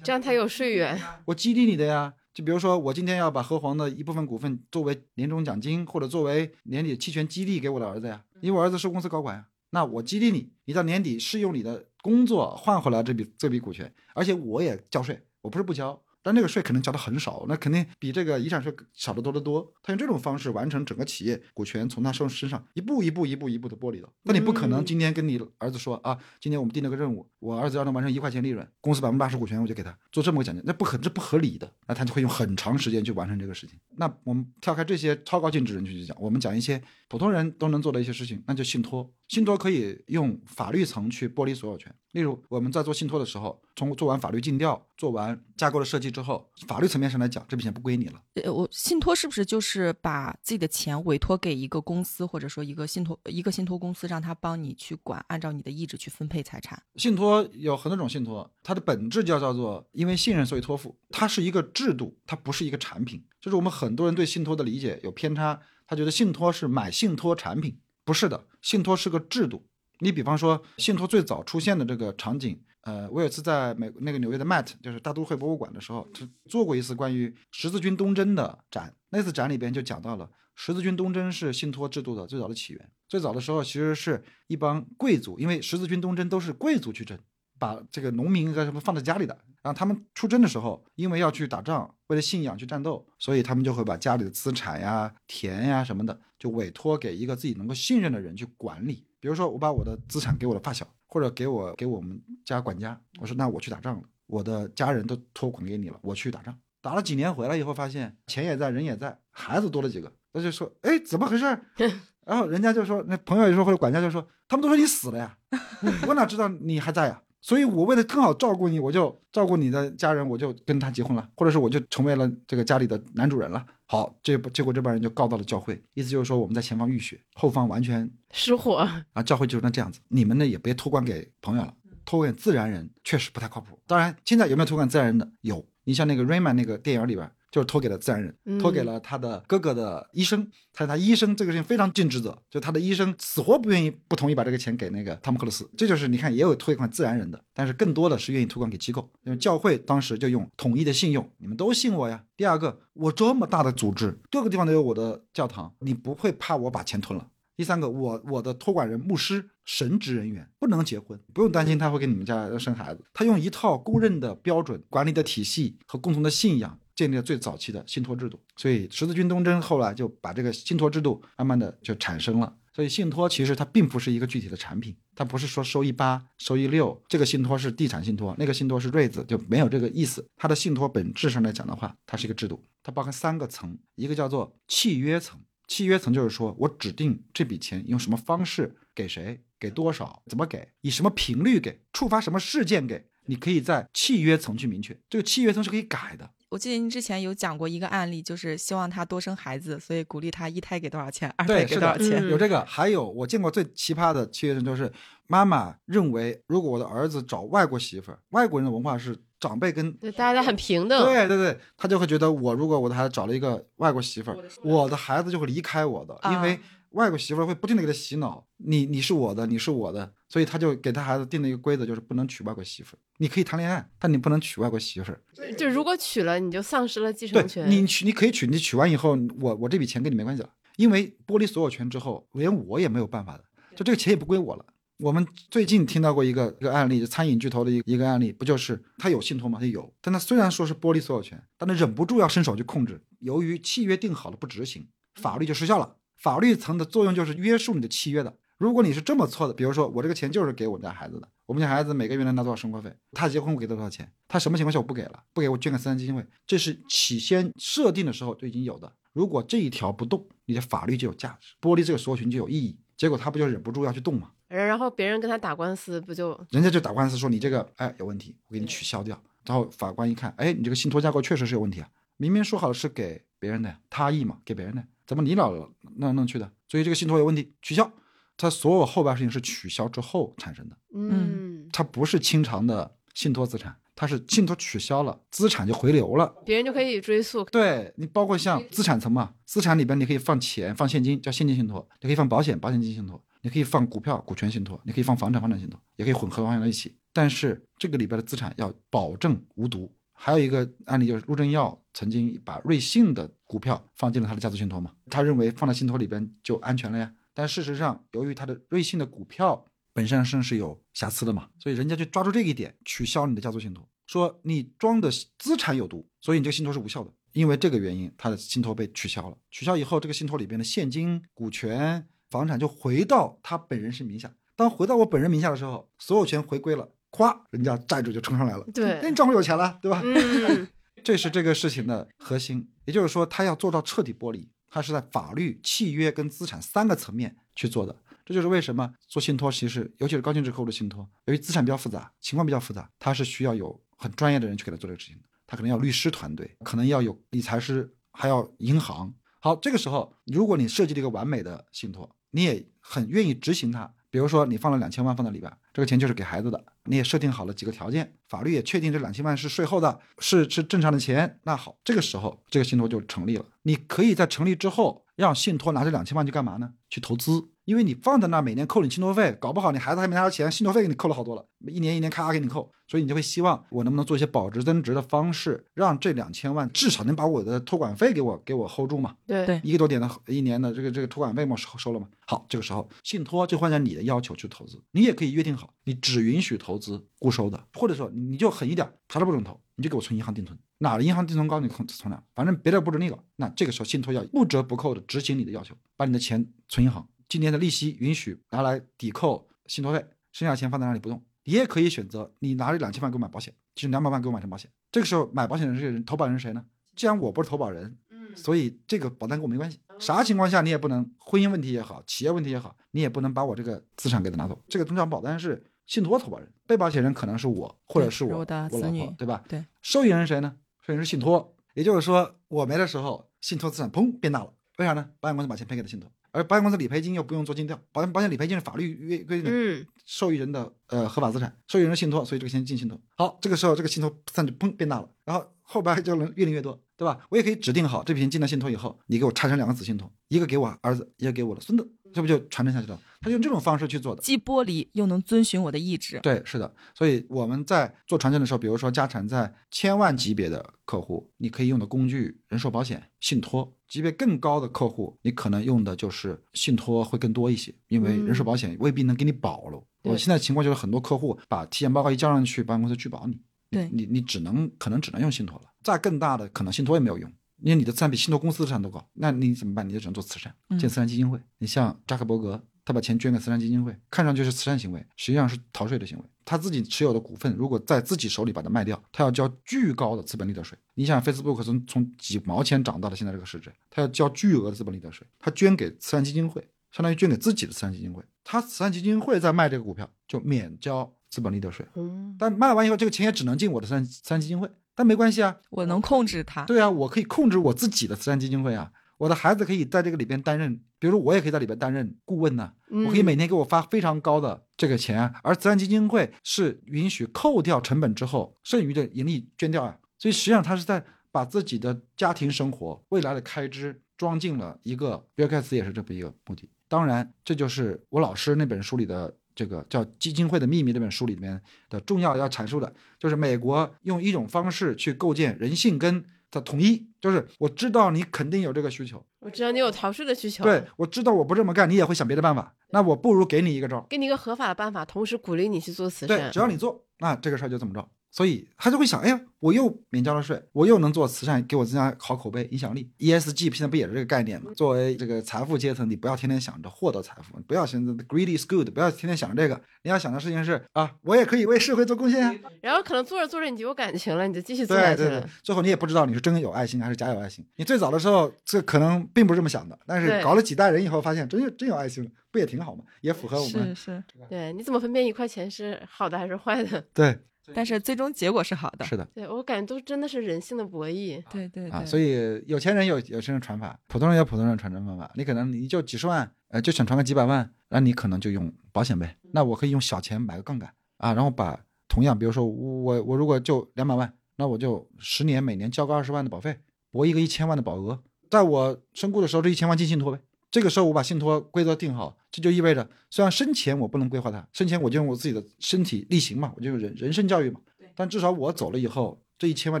这样才有税源，我激励你的呀。就比如说，我今天要把和黄的一部分股份作为年终奖金，或者作为年底期权激励给我的儿子呀，因为我儿子是公司高管呀，那我激励你，你到年底是用你的工作换回来这笔这笔股权，而且我也交税，我不是不交，但那个税可能交的很少，那肯定比这个遗产税少得多得多。他用这种方式完成整个企业股权从他身身上一步一步一步一步的剥离了。那你不可能今天跟你儿子说啊，今天我们定了个任务，我儿子要能完成一块钱利润，公司百分之八十股权我就给他做这么个奖金，那不可这不合理的，那他就会用很长时间去完成这个事情。那我们跳开这些超高净值人群去讲，我们讲一些普通人都能做的一些事情，那就信托。信托可以用法律层去剥离所有权，例如我们在做信托的时候，从做完法律尽调、做完架构的设计之后，法律层面上来讲，这笔钱不归你了。呃，我信托是不是就是把自己的钱委托给一个公司，或者说一个信托一个信托公司，让他帮你去管，按照你的意志去分配财产？信托有很多种信托，它的本质就叫做因为信任所以托付，它是一个制度，它不是一个产品。就是我们很多人对信托的理解有偏差，他觉得信托是买信托产品。不是的，信托是个制度。你比方说，信托最早出现的这个场景，呃，我有次在美那个纽约的 Met，就是大都会博物馆的时候，做过一次关于十字军东征的展。那次展里边就讲到了十字军东征是信托制度的最早的起源。最早的时候，其实是一帮贵族，因为十字军东征都是贵族去征，把这个农民和什么放在家里的。然后他们出征的时候，因为要去打仗，为了信仰去战斗，所以他们就会把家里的资产呀、田呀什么的。就委托给一个自己能够信任的人去管理，比如说我把我的资产给我的发小，或者给我给我们家管家，我说那我去打仗了，我的家人都托管给你了，我去打仗，打了几年回来以后发现钱也在，人也在，孩子多了几个，他就说哎怎么回事？然后人家就说那朋友就说或者管家就说他们都说你死了呀，我哪知道你还在呀？所以，我为了更好照顾你，我就照顾你的家人，我就跟他结婚了，或者是我就成为了这个家里的男主人了。好，这结果这帮人就告到了教会，意思就是说我们在前方浴血，后方完全失火啊！教会就是那这样子，你们呢也别托管给朋友了，托管自然人确实不太靠谱。当然，现在有没有托管自然人的？有，你像那个 Rayman 那个电影里边。就是托给了自然人，托给了他的哥哥的医生。他他医生这个事情非常尽职责，就他的医生死活不愿意不同意把这个钱给那个汤姆克鲁斯。这就是你看也有托管自然人的，但是更多的是愿意托管给机构，因为教会当时就用统一的信用，你们都信我呀。第二个，我这么大的组织，各个地方都有我的教堂，你不会怕我把钱吞了。第三个，我我的托管人牧师神职人员不能结婚，不用担心他会给你们家生孩子，他用一套公认的标准管理的体系和共同的信仰。建立了最早期的信托制度，所以十字军东征后来就把这个信托制度慢慢的就产生了。所以信托其实它并不是一个具体的产品，它不是说收益八、收益六，这个信托是地产信托，那个信托是瑞子，就没有这个意思。它的信托本质上来讲的话，它是一个制度，它包含三个层，一个叫做契约层，契约层就是说我指定这笔钱用什么方式给谁，给多少，怎么给，以什么频率给，触发什么事件给，你可以在契约层去明确，这个契约层是可以改的。我记得您之前有讲过一个案例，就是希望他多生孩子，所以鼓励他一胎给多少钱，二胎给多少钱。有这个，还有我见过最奇葩的契约人，就是妈妈认为，如果我的儿子找外国媳妇儿，外国人的文化是长辈跟对大家很平等，对对对，他就会觉得我如果我的孩子找了一个外国媳妇儿，我的孩子就会离开我的，因为。外国媳妇会不停的给他洗脑，你你是我的，你是我的，所以他就给他孩子定了一个规则，就是不能娶外国媳妇。你可以谈恋爱，但你不能娶外国媳妇。就如果娶了，你就丧失了继承权。你娶你可以娶，你娶完以后，我我这笔钱跟你没关系了，因为剥离所有权之后，连我也没有办法的，就这个钱也不归我了。我们最近听到过一个一个案例，就餐饮巨头的一一个案例，不就是他有信托吗？他有，但他虽然说是剥离所有权，但他忍不住要伸手去控制，由于契约定好了不执行，法律就失效了。法律层的作用就是约束你的契约的。如果你是这么错的，比如说我这个钱就是给我们家孩子的，我们家孩子每个月能拿多少生活费，他结婚我给他多少钱，他什么情况下我不给了，不给我捐给慈善基金会，这是起先设定的时候就已经有的。如果这一条不动，你的法律就有价值，剥离这个所有权就有意义。结果他不就忍不住要去动吗？然后别人跟他打官司，不就人家就打官司说你这个哎有问题，我给你取消掉。然后法官一看，哎，你这个信托架构确实是有问题啊，明明说好了是给别人的，他意嘛，给别人的。怎么你老弄弄去的？所以这个信托有问题，取消。它所有后边事情是取消之后产生的。嗯，它不是清偿的信托资产，它是信托取消了，资产就回流了，别人就可以追溯。对你，包括像资产层嘛，资产里边你可以放钱，放现金叫现金信托，你可以放保险，保险金信托，你可以放股票，股权信托，你可以放房产，房产信托，也可以混合放在一起。但是这个里边的资产要保证无毒。还有一个案例就是陆正耀曾经把瑞信的股票放进了他的家族信托嘛，他认为放在信托里边就安全了呀。但事实上，由于他的瑞信的股票本身上是有瑕疵的嘛，所以人家就抓住这一点取消你的家族信托。说你装的资产有毒，所以你这个信托是无效的。因为这个原因，他的信托被取消了。取消以后，这个信托里边的现金、股权、房产就回到他本人是名下。当回到我本人名下的时候，所有权回归了，咵，人家债主就冲上来了。对那你账户有钱了，对吧？嗯，这是这个事情的核心，也就是说，他要做到彻底剥离，他是在法律、契约跟资产三个层面去做的。这就是为什么做信托，其实尤其是高净值客户的信托，由于资产比较复杂，情况比较复杂，他是需要有很专业的人去给他做这个事情的。他可能要律师团队，可能要有理财师，还要银行。好，这个时候，如果你设计了一个完美的信托，你也很愿意执行它。比如说，你放了两千万放在里边，这个钱就是给孩子的，你也设定好了几个条件，法律也确定这两千万是税后的，是是正常的钱。那好，这个时候这个信托就成立了。你可以在成立之后，让信托拿这两千万去干嘛呢？去投资。因为你放在那儿，每年扣你信托费，搞不好你孩子还没拿到钱，信托费给你扣了好多了，一年一年咔咔给你扣，所以你就会希望我能不能做一些保值增值的方式，让这两千万至少能把我的托管费给我给我 hold 住嘛。对对一个多点的一年的这个这个托管费嘛收收了嘛。好，这个时候信托就换成你的要求去投资，你也可以约定好，你只允许投资固收的，或者说你就狠一点，啥都不准投，你就给我存银行定存，哪个银行定存高你存存哪，反正别的不准那个。那这个时候信托要不折不扣的执行你的要求，把你的钱存银行，今年的利息允许拿来抵扣信托费，剩下钱放在那里不动。你也可以选择，你拿这两千万给我买保险，就是两百万给我买成保险。这个时候买保险的这个人，投保人是谁呢？既然我不是投保人，所以这个保单跟我没关系。啥情况下你也不能，婚姻问题也好，企业问题也好，你也不能把我这个资产给他拿走。这个通常保单是信托投保人，被保险人可能是我，或者是我我的我老婆，对吧？对。受益人是谁呢？受益人是信托，也就是说我没的时候，信托资产砰变大了，为啥呢？保险公司把钱赔给了信托，而保险公司理赔金又不用做尽调，保险保险理赔金是法律约规定的，嗯，受益人的呃合法资产，受益人是信托，所以这个钱进信托。好，这个时候这个信托资产就砰变大了，然后后边就能越领越多，对吧？我也可以指定好这笔钱进了信托以后，你给我拆成两个子信托，一个给我儿子，一个给我的孙子，这不就传承下去了？他用这种方式去做的。既剥离又能遵循我的意志。对，是的，所以我们在做传承的时候，比如说家产在千万级别的客户，你可以用的工具人寿保险、信托；级别更高的客户，你可能用的就是信托会更多一些，因为人寿保险未必能给你保了。我现在情况就是很多客户把体检报告一交上去，保险公司拒保你，对你你只能可能只能用信托了，再更大的可能信托也没有用。因为你的资产比信托公司的资产都高，那你怎么办？你就只能做慈善，嗯建慈善基金会。你像扎克伯格，他把钱捐给慈善基金会，看上去是慈善行为，实际上是逃税的行为。他自己持有的股份，如果在自己手里把它卖掉，他要交巨高的资本利得税。你想，Facebook 从从几毛钱涨到了现在这个市值，他要交巨额的资本利得税。他捐给慈善基金会，相当于捐给自己的慈善基金会。他慈善基金会在卖这个股票，就免交资本利得税。嗯，但卖完以后，这个钱也只能进我的慈善慈善基金会。但没关系啊，我能控制它。对啊，我可以控制我自己的慈善基金会啊。我的孩子可以在这个里边担任，比如说我也可以在里边担任顾问呐、我可以每天给我发非常高的这个钱啊，而慈善基金会是允许扣掉成本之后剩余的盈利捐掉啊。所以实际上他是在把自己的家庭生活、未来的开支装进了一个，比尔盖茨也是这么一个目的。当然，这就是我老师那本书里的这个叫《基金会的秘密》这本书里面的重要要阐述的，就是美国用一种方式去构建人性跟的统一，就是我知道你肯定有这个需求，我知道你有逃税的需求，对，我知道我不这么干，你也会想别的办法，那我不如给你一个招儿，给你一个合法的办法，同时鼓励你去做慈善对，善只。要你做，那这个事儿就这么着。所以他就会想，哎呀，我又免交了税，我又能做慈善，给我增加好口碑、影响力。ESG 现在不也是这个概念吗？作为这个财富阶层，你不要天天想着获得财富，不要现在 greedy is good，不要天天想着这个。你要想的事情是啊，我也可以为社会做贡献啊。然后可能做着做着你就有感情了，你就继续做下去了。对对对，最后你也不知道你是真有爱心还是假有爱心。你最早的时候，这可能并不是这么想的，但是搞了几代人以后，发现真有真有爱心了，不也挺好吗？也符合我们是是，对，你怎么分辨一块钱是好的还是坏的？对但是最终结果是好的。是的对我感觉都真的是人性的博弈。啊。对对啊，所以有钱人有有钱人传法，普通人有普通人传承方法。你可能你就几十万，呃，就想传个几百万，那你可能就用保险呗。那我可以用小钱买个杠杆啊，然后把同样，比如说我我如果就两百万，那我就十年每年交个二十万的保费，博一个一千万的保额，在我身故的时候，这一千万进信托呗。这个时候我把信托规则定好，这就意味着，虽然生前我不能规划它，生前我就用我自己的身体力行嘛，我就用人人生教育嘛。但至少我走了以后，这一千万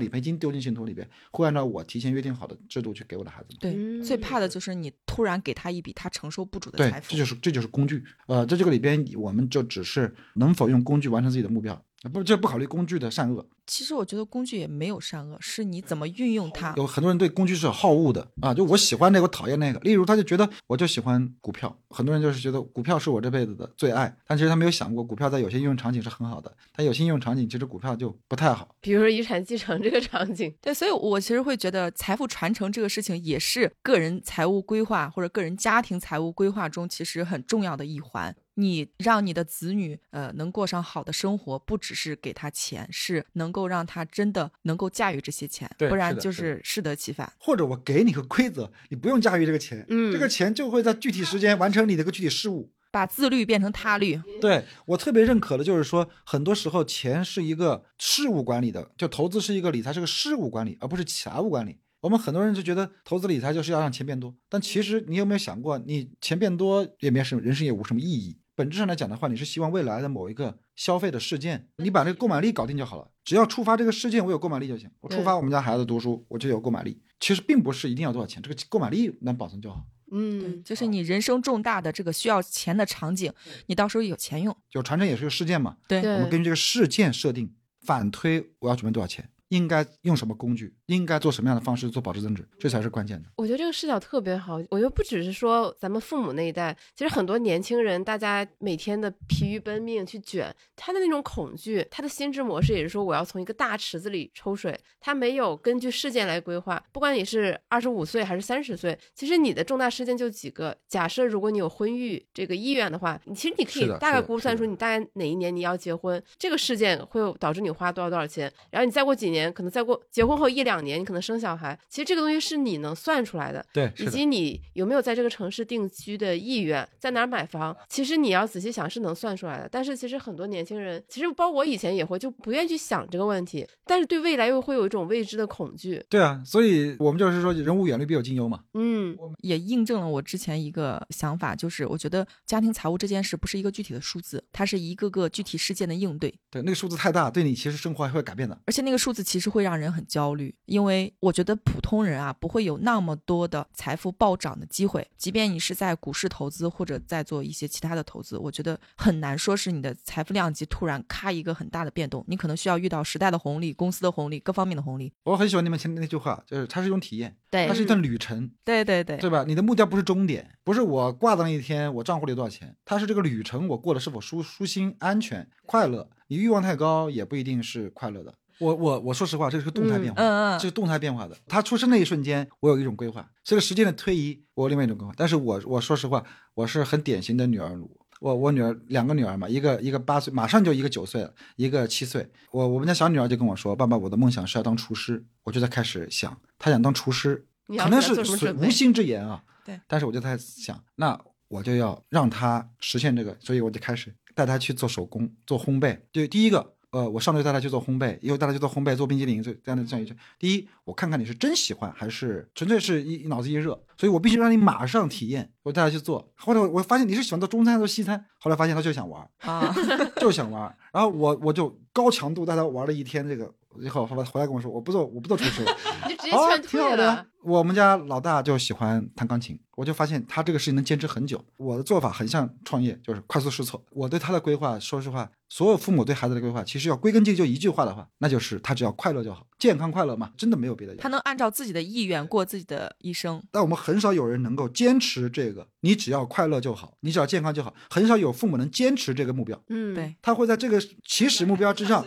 理赔金丢进信托里边，会按照我提前约定好的制度去给我的孩子们。对，嗯最怕的就是你突然给他一笔他承受不住的对财，富。这就是这就是工具。呃，在这个里边，我们就只是能否用工具完成自己的目标，呃不这不考虑工具的善恶，其实我觉得工具也没有善恶，是你怎么运用它。有很多人对工具是有好恶的啊，就我喜欢这个，我讨厌那个。例如，他就觉得我就喜欢股票，很多人就是觉得股票是我这辈子的最爱，但其实他没有想过，股票在有些应用场景是很好的，但有些应用场景其实股票就不太好。比如说遗产继承这个场景，对，所以我其实会觉得财富传承这个事情也是个人财务规划或者个人家庭财务规划中其实很重要的一环。你让你的子女呃能过上好的生活，不只是给他钱，是能够让他真的能够驾驭这些钱，对不然就是适得其反。或者我给你个规则，你不用驾驭这个钱，嗯这个钱就会在具体时间完成你的一个具体事务。把自律变成他律，对我特别认可的就是说，很多时候钱是一个事务管理的，就投资是一个理财是个事务管理，而不是财务管理。我们很多人就觉得投资理财就是要让钱变多，但其实你有没有想过，你钱变多也没什么，人生也无什么意义。本质上来讲的话，你是希望未来的某一个消费的事件，你把这个购买力搞定就好了。只要触发这个事件，我有购买力就行。我触发我们家孩子读书，我就有购买力。其实并不是一定要多少钱，这个购买力能保存就好。对，嗯，就是你人生重大的这个需要钱的场景，你到时候有钱用。就传承也是个事件嘛，对对我们根据这个事件设定，反推我要准备多少钱，应该用什么工具，应该做什么样的方式做保值增值，这才是关键的。我觉得这个视角特别好。我觉得不只是说咱们父母那一代，其实很多年轻人，大家每天的疲于奔命去卷，他的那种恐惧，他的心智模式也是说我要从一个大池子里抽水，他没有根据事件来规划。不管你是二十五岁还是三十岁，其实你的重大事件就几个。假设如果你有婚育这个意愿的话，你其实你可以大概估算出你大概哪一年你要结婚，这个事件会导致你花多少多少钱，然后你再过几年，可能再过结婚后一两年，你可能生小孩，其实这个东西是你能算出来的。对，以，及你有没有在这个城市定居的意愿，在哪儿买房，其实你要仔细想是能算出来的。但是其实很多年轻人，其实包括我以前也会就不愿意去想这个问题，但是对未来又会有一种未知的恐惧。对啊，所以我们就是说，人无远虑，必有近忧嘛。嗯，也印证了我之前一个想法，就是我觉得家庭财务这件事不是一个具体的数字，它是一个个具体事件的应对，对，那个数字太大，对你其实生活还会改变的。而且那个数字其实会让人很焦虑，因为我觉得普通人啊不会有那么多的财富暴涨的机会，即便你是在股市投资或者在做一些其他的投资，我觉得很难说是你的财富量级突然咔一个很大的变动，你可能需要遇到时代的红利、公司的红利、各方面的红利。我很喜欢你们前面那句话，就是它是一种体验，对它是一段旅程，对对对对吧？你的目标不是终点，不是我挂的那一天我账户里有多少钱，它是这个旅程我过得是否舒舒心、安全、快乐。你欲望太高也不一定是快乐的。我我我说实话，这是个动态变化，嗯嗯这是动态变化的。他出生那一瞬间，我有一种规划；随着时间的推移，我有另外一种规划。但是我我说实话，我是很典型的女儿奴。我我女儿两个女儿嘛，一个一个八岁，马上就一个九岁了，一个七岁。我我们家小女儿就跟我说：“爸爸，我的梦想是要当厨师。”我就在开始想，她想当厨师，可能是无心之言啊。对。但是我就在想，那我就要让她实现这个，所以我就开始带她去做手工、做烘焙。对第一个，呃，我上周带他去做烘焙，以后带他去做烘焙、做冰激凌，这这样的这样一圈。第一，我看看你是真喜欢还是纯粹是一脑子一热，所以我必须让你马上体验。我带他去做，后来我我发现你是喜欢做中餐还是做西餐，后来发现他就想玩，啊，就是想玩。然后我我就高强度带他玩了一天这个，以后后来回来跟我说，我不做我不做厨师了。你就直接啊，劝退了挺好的呀。。我们家老大就喜欢弹钢琴，我就发现他这个事情能坚持很久。我的做法很像创业，就是快速试错。我对他的规划，说实话，所有父母对孩子的规划，其实要归根结底就一句话的话，那就是他只要快乐就好，健康快乐嘛，真的没有别的。他能按照自己的意愿过自己的一生。但我们很少有人能够坚持这个，你只要快乐就好，你只要健康就好。很少有父母能坚持这个目标，嗯，对，他会在这个起始目标之上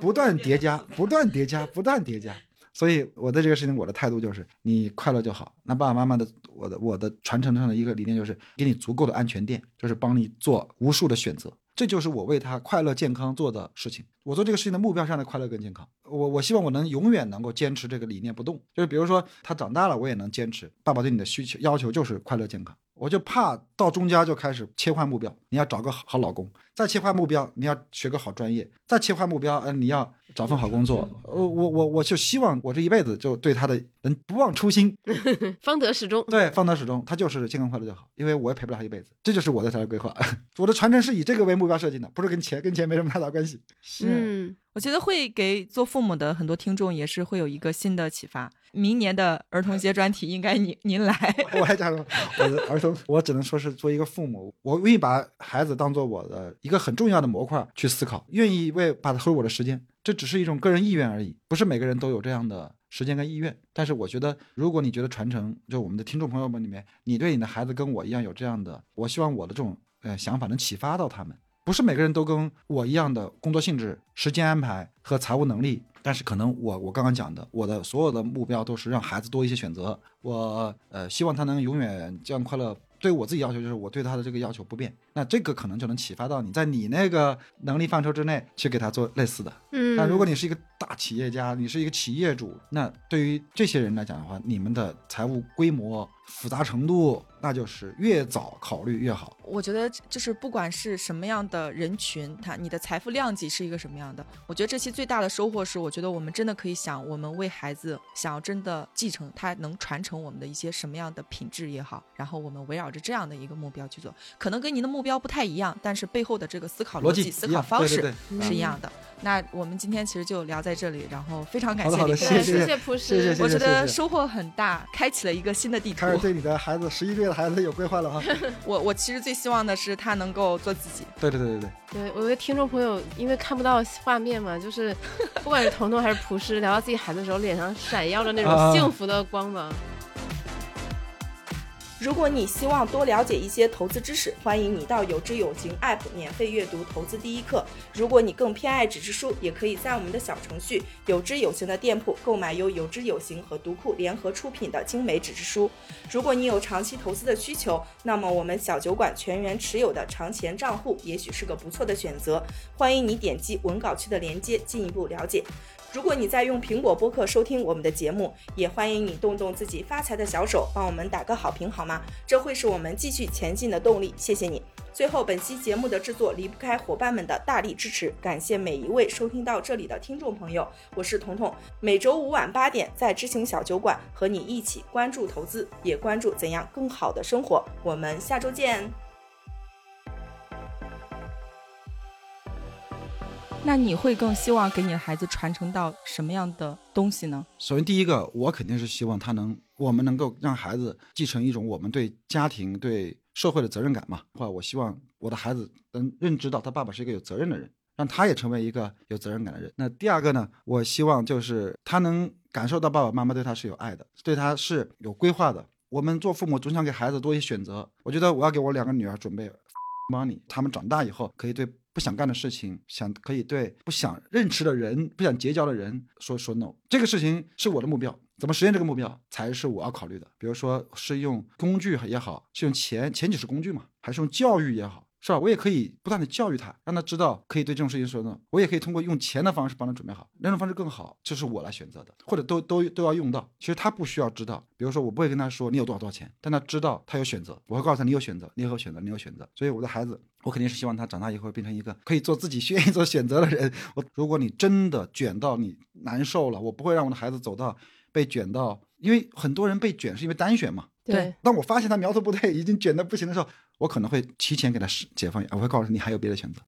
不断叠加，不断叠加，不断叠加。所以我对这个事情，我的态度就是，你快乐就好。那爸爸妈妈的，我的我的传承上的一个理念就是，给你足够的安全垫，就是帮你做无数的选择。这就是我为他快乐健康做的事情。我做这个事情的目标让他快乐跟健康，我我希望我能永远能够坚持这个理念不动。就是比如说他长大了，我也能坚持。爸爸对你的需求要求就是快乐健康，我就怕到中间就开始切换目标，你要找个好老公，再切换目标，你要学个好专业，再切换目标，嗯，你要找份好工作。呃，我我我就希望我这一辈子就对他的能不忘初心，方得始终。对，方得始终，他就是健康快乐就好，因为我也陪不了他一辈子，这就是我的财务规划。我的传承是以这个为目标设定的，不是跟钱跟钱没什么太大关系。嗯，我觉得会给做父母的很多听众也是会有一个新的启发。明年的儿童节专题应该您您来。我还讲说，我的儿童，我只能说是作为一个父母，我愿意把孩子当做我的一个很重要的模块去思考，愿意为把他投入我的时间。这只是一种个人意愿而已，不是每个人都有这样的时间跟意愿。但是我觉得，如果你觉得传承，就我们的听众朋友们里面，你对你的孩子跟我一样有这样的，我希望我的这种呃想法能启发到他们。不是每个人都跟我一样的工作性质、时间安排和财务能力，但是可能我我刚刚讲的，我的所有的目标都是让孩子多一些选择。我呃希望他能永远这样快乐。对我自己要求就是我对他的这个要求不变，那这个可能就能启发到你在你那个能力范畴之内去给他做类似的。嗯，但如果你是一个大企业家，你是一个企业主，那对于这些人来讲的话，你们的财务规模。复杂程度，那就是越早考虑越好。我觉得就是不管是什么样的人群，他你的财富量级是一个什么样的，我觉得这期最大的收获是，我觉得我们真的可以想，我们为孩子想要真的继承，他能传承我们的一些什么样的品质也好，然后我们围绕着这样的一个目标去做，可能跟您的目标不太一样，但是背后的这个思考逻辑、思考方式是一样的。那我们今天其实就聊在这里，然后非常感谢你，谢谢朴实，我觉得收获很大，开启了一个新的地图。对你的孩子，十一岁的孩子有规划了哈。我我其实最希望的是他能够做自己。对对对对对。对，我的听众朋友因为看不到画面嘛，就是 不管是彤彤还是朴实，聊到自己孩子的时候，脸上闪耀着那种幸福的光芒。如果你希望多了解一些投资知识，欢迎你到有知有行 App 免费阅读投资第一课。如果你更偏爱纸质书，也可以在我们的小程序有知有行的店铺购买由有知有行和读库联合出品的精美纸质书。如果你有长期投资的需求，那么我们小酒馆全员持有的长钱账户也许是个不错的选择。欢迎你点击文稿区的链接进一步了解。如果你在用苹果播客收听我们的节目，也欢迎你动动自己发财的小手，帮我们打个好评好吗？这会是我们继续前进的动力。谢谢你。最后，本期节目的制作离不开伙伴们的大力支持，感谢每一位收听到这里的听众朋友。我是彤彤，每周五晚八点在知行小酒馆和你一起关注投资，也关注怎样更好的生活。我们下周见。那你会更希望给你的孩子传承到什么样的东西呢？首先，第一个，我肯定是希望他能，我们能够让孩子继承一种我们对家庭、对社会的责任感嘛。或者，我希望我的孩子能认知到他爸爸是一个有责任的人，让他也成为一个有责任感的人。那第二个呢？我希望就是他能感受到爸爸妈妈对他是有爱的，对他是有规划的。我们做父母总想给孩子多一些选择。我觉得我要给我两个女儿准备 money，他们长大以后可以对。不想干的事情，想可以对不想认识的人、不想结交的人说说 no。这个事情是我的目标，怎么实现这个目标才是我要考虑的。比如说是用工具也好，是用钱，钱只是工具嘛，还是用教育也好。是吧？我也可以不断的教育他，让他知道可以对这种事情说 no。我也可以通过用钱的方式帮他准备好，两种方式更好，这是我来选择的，或者都都都要用到。其实他不需要知道，比如说我不会跟他说你有多少多少钱，但他知道他有选择，我会告诉他你有选择，你有选择，你有选择。所以我的孩子，我肯定是希望他长大以后变成一个可以做自己愿意做选择的人。我如果你真的卷到你难受了，我不会让我的孩子走到被卷到，因为很多人被卷是因为单选嘛。对。当我发现他苗头不对，已经卷的不行的时候。我可能会提前给他解放，我会告诉你还有别的选择。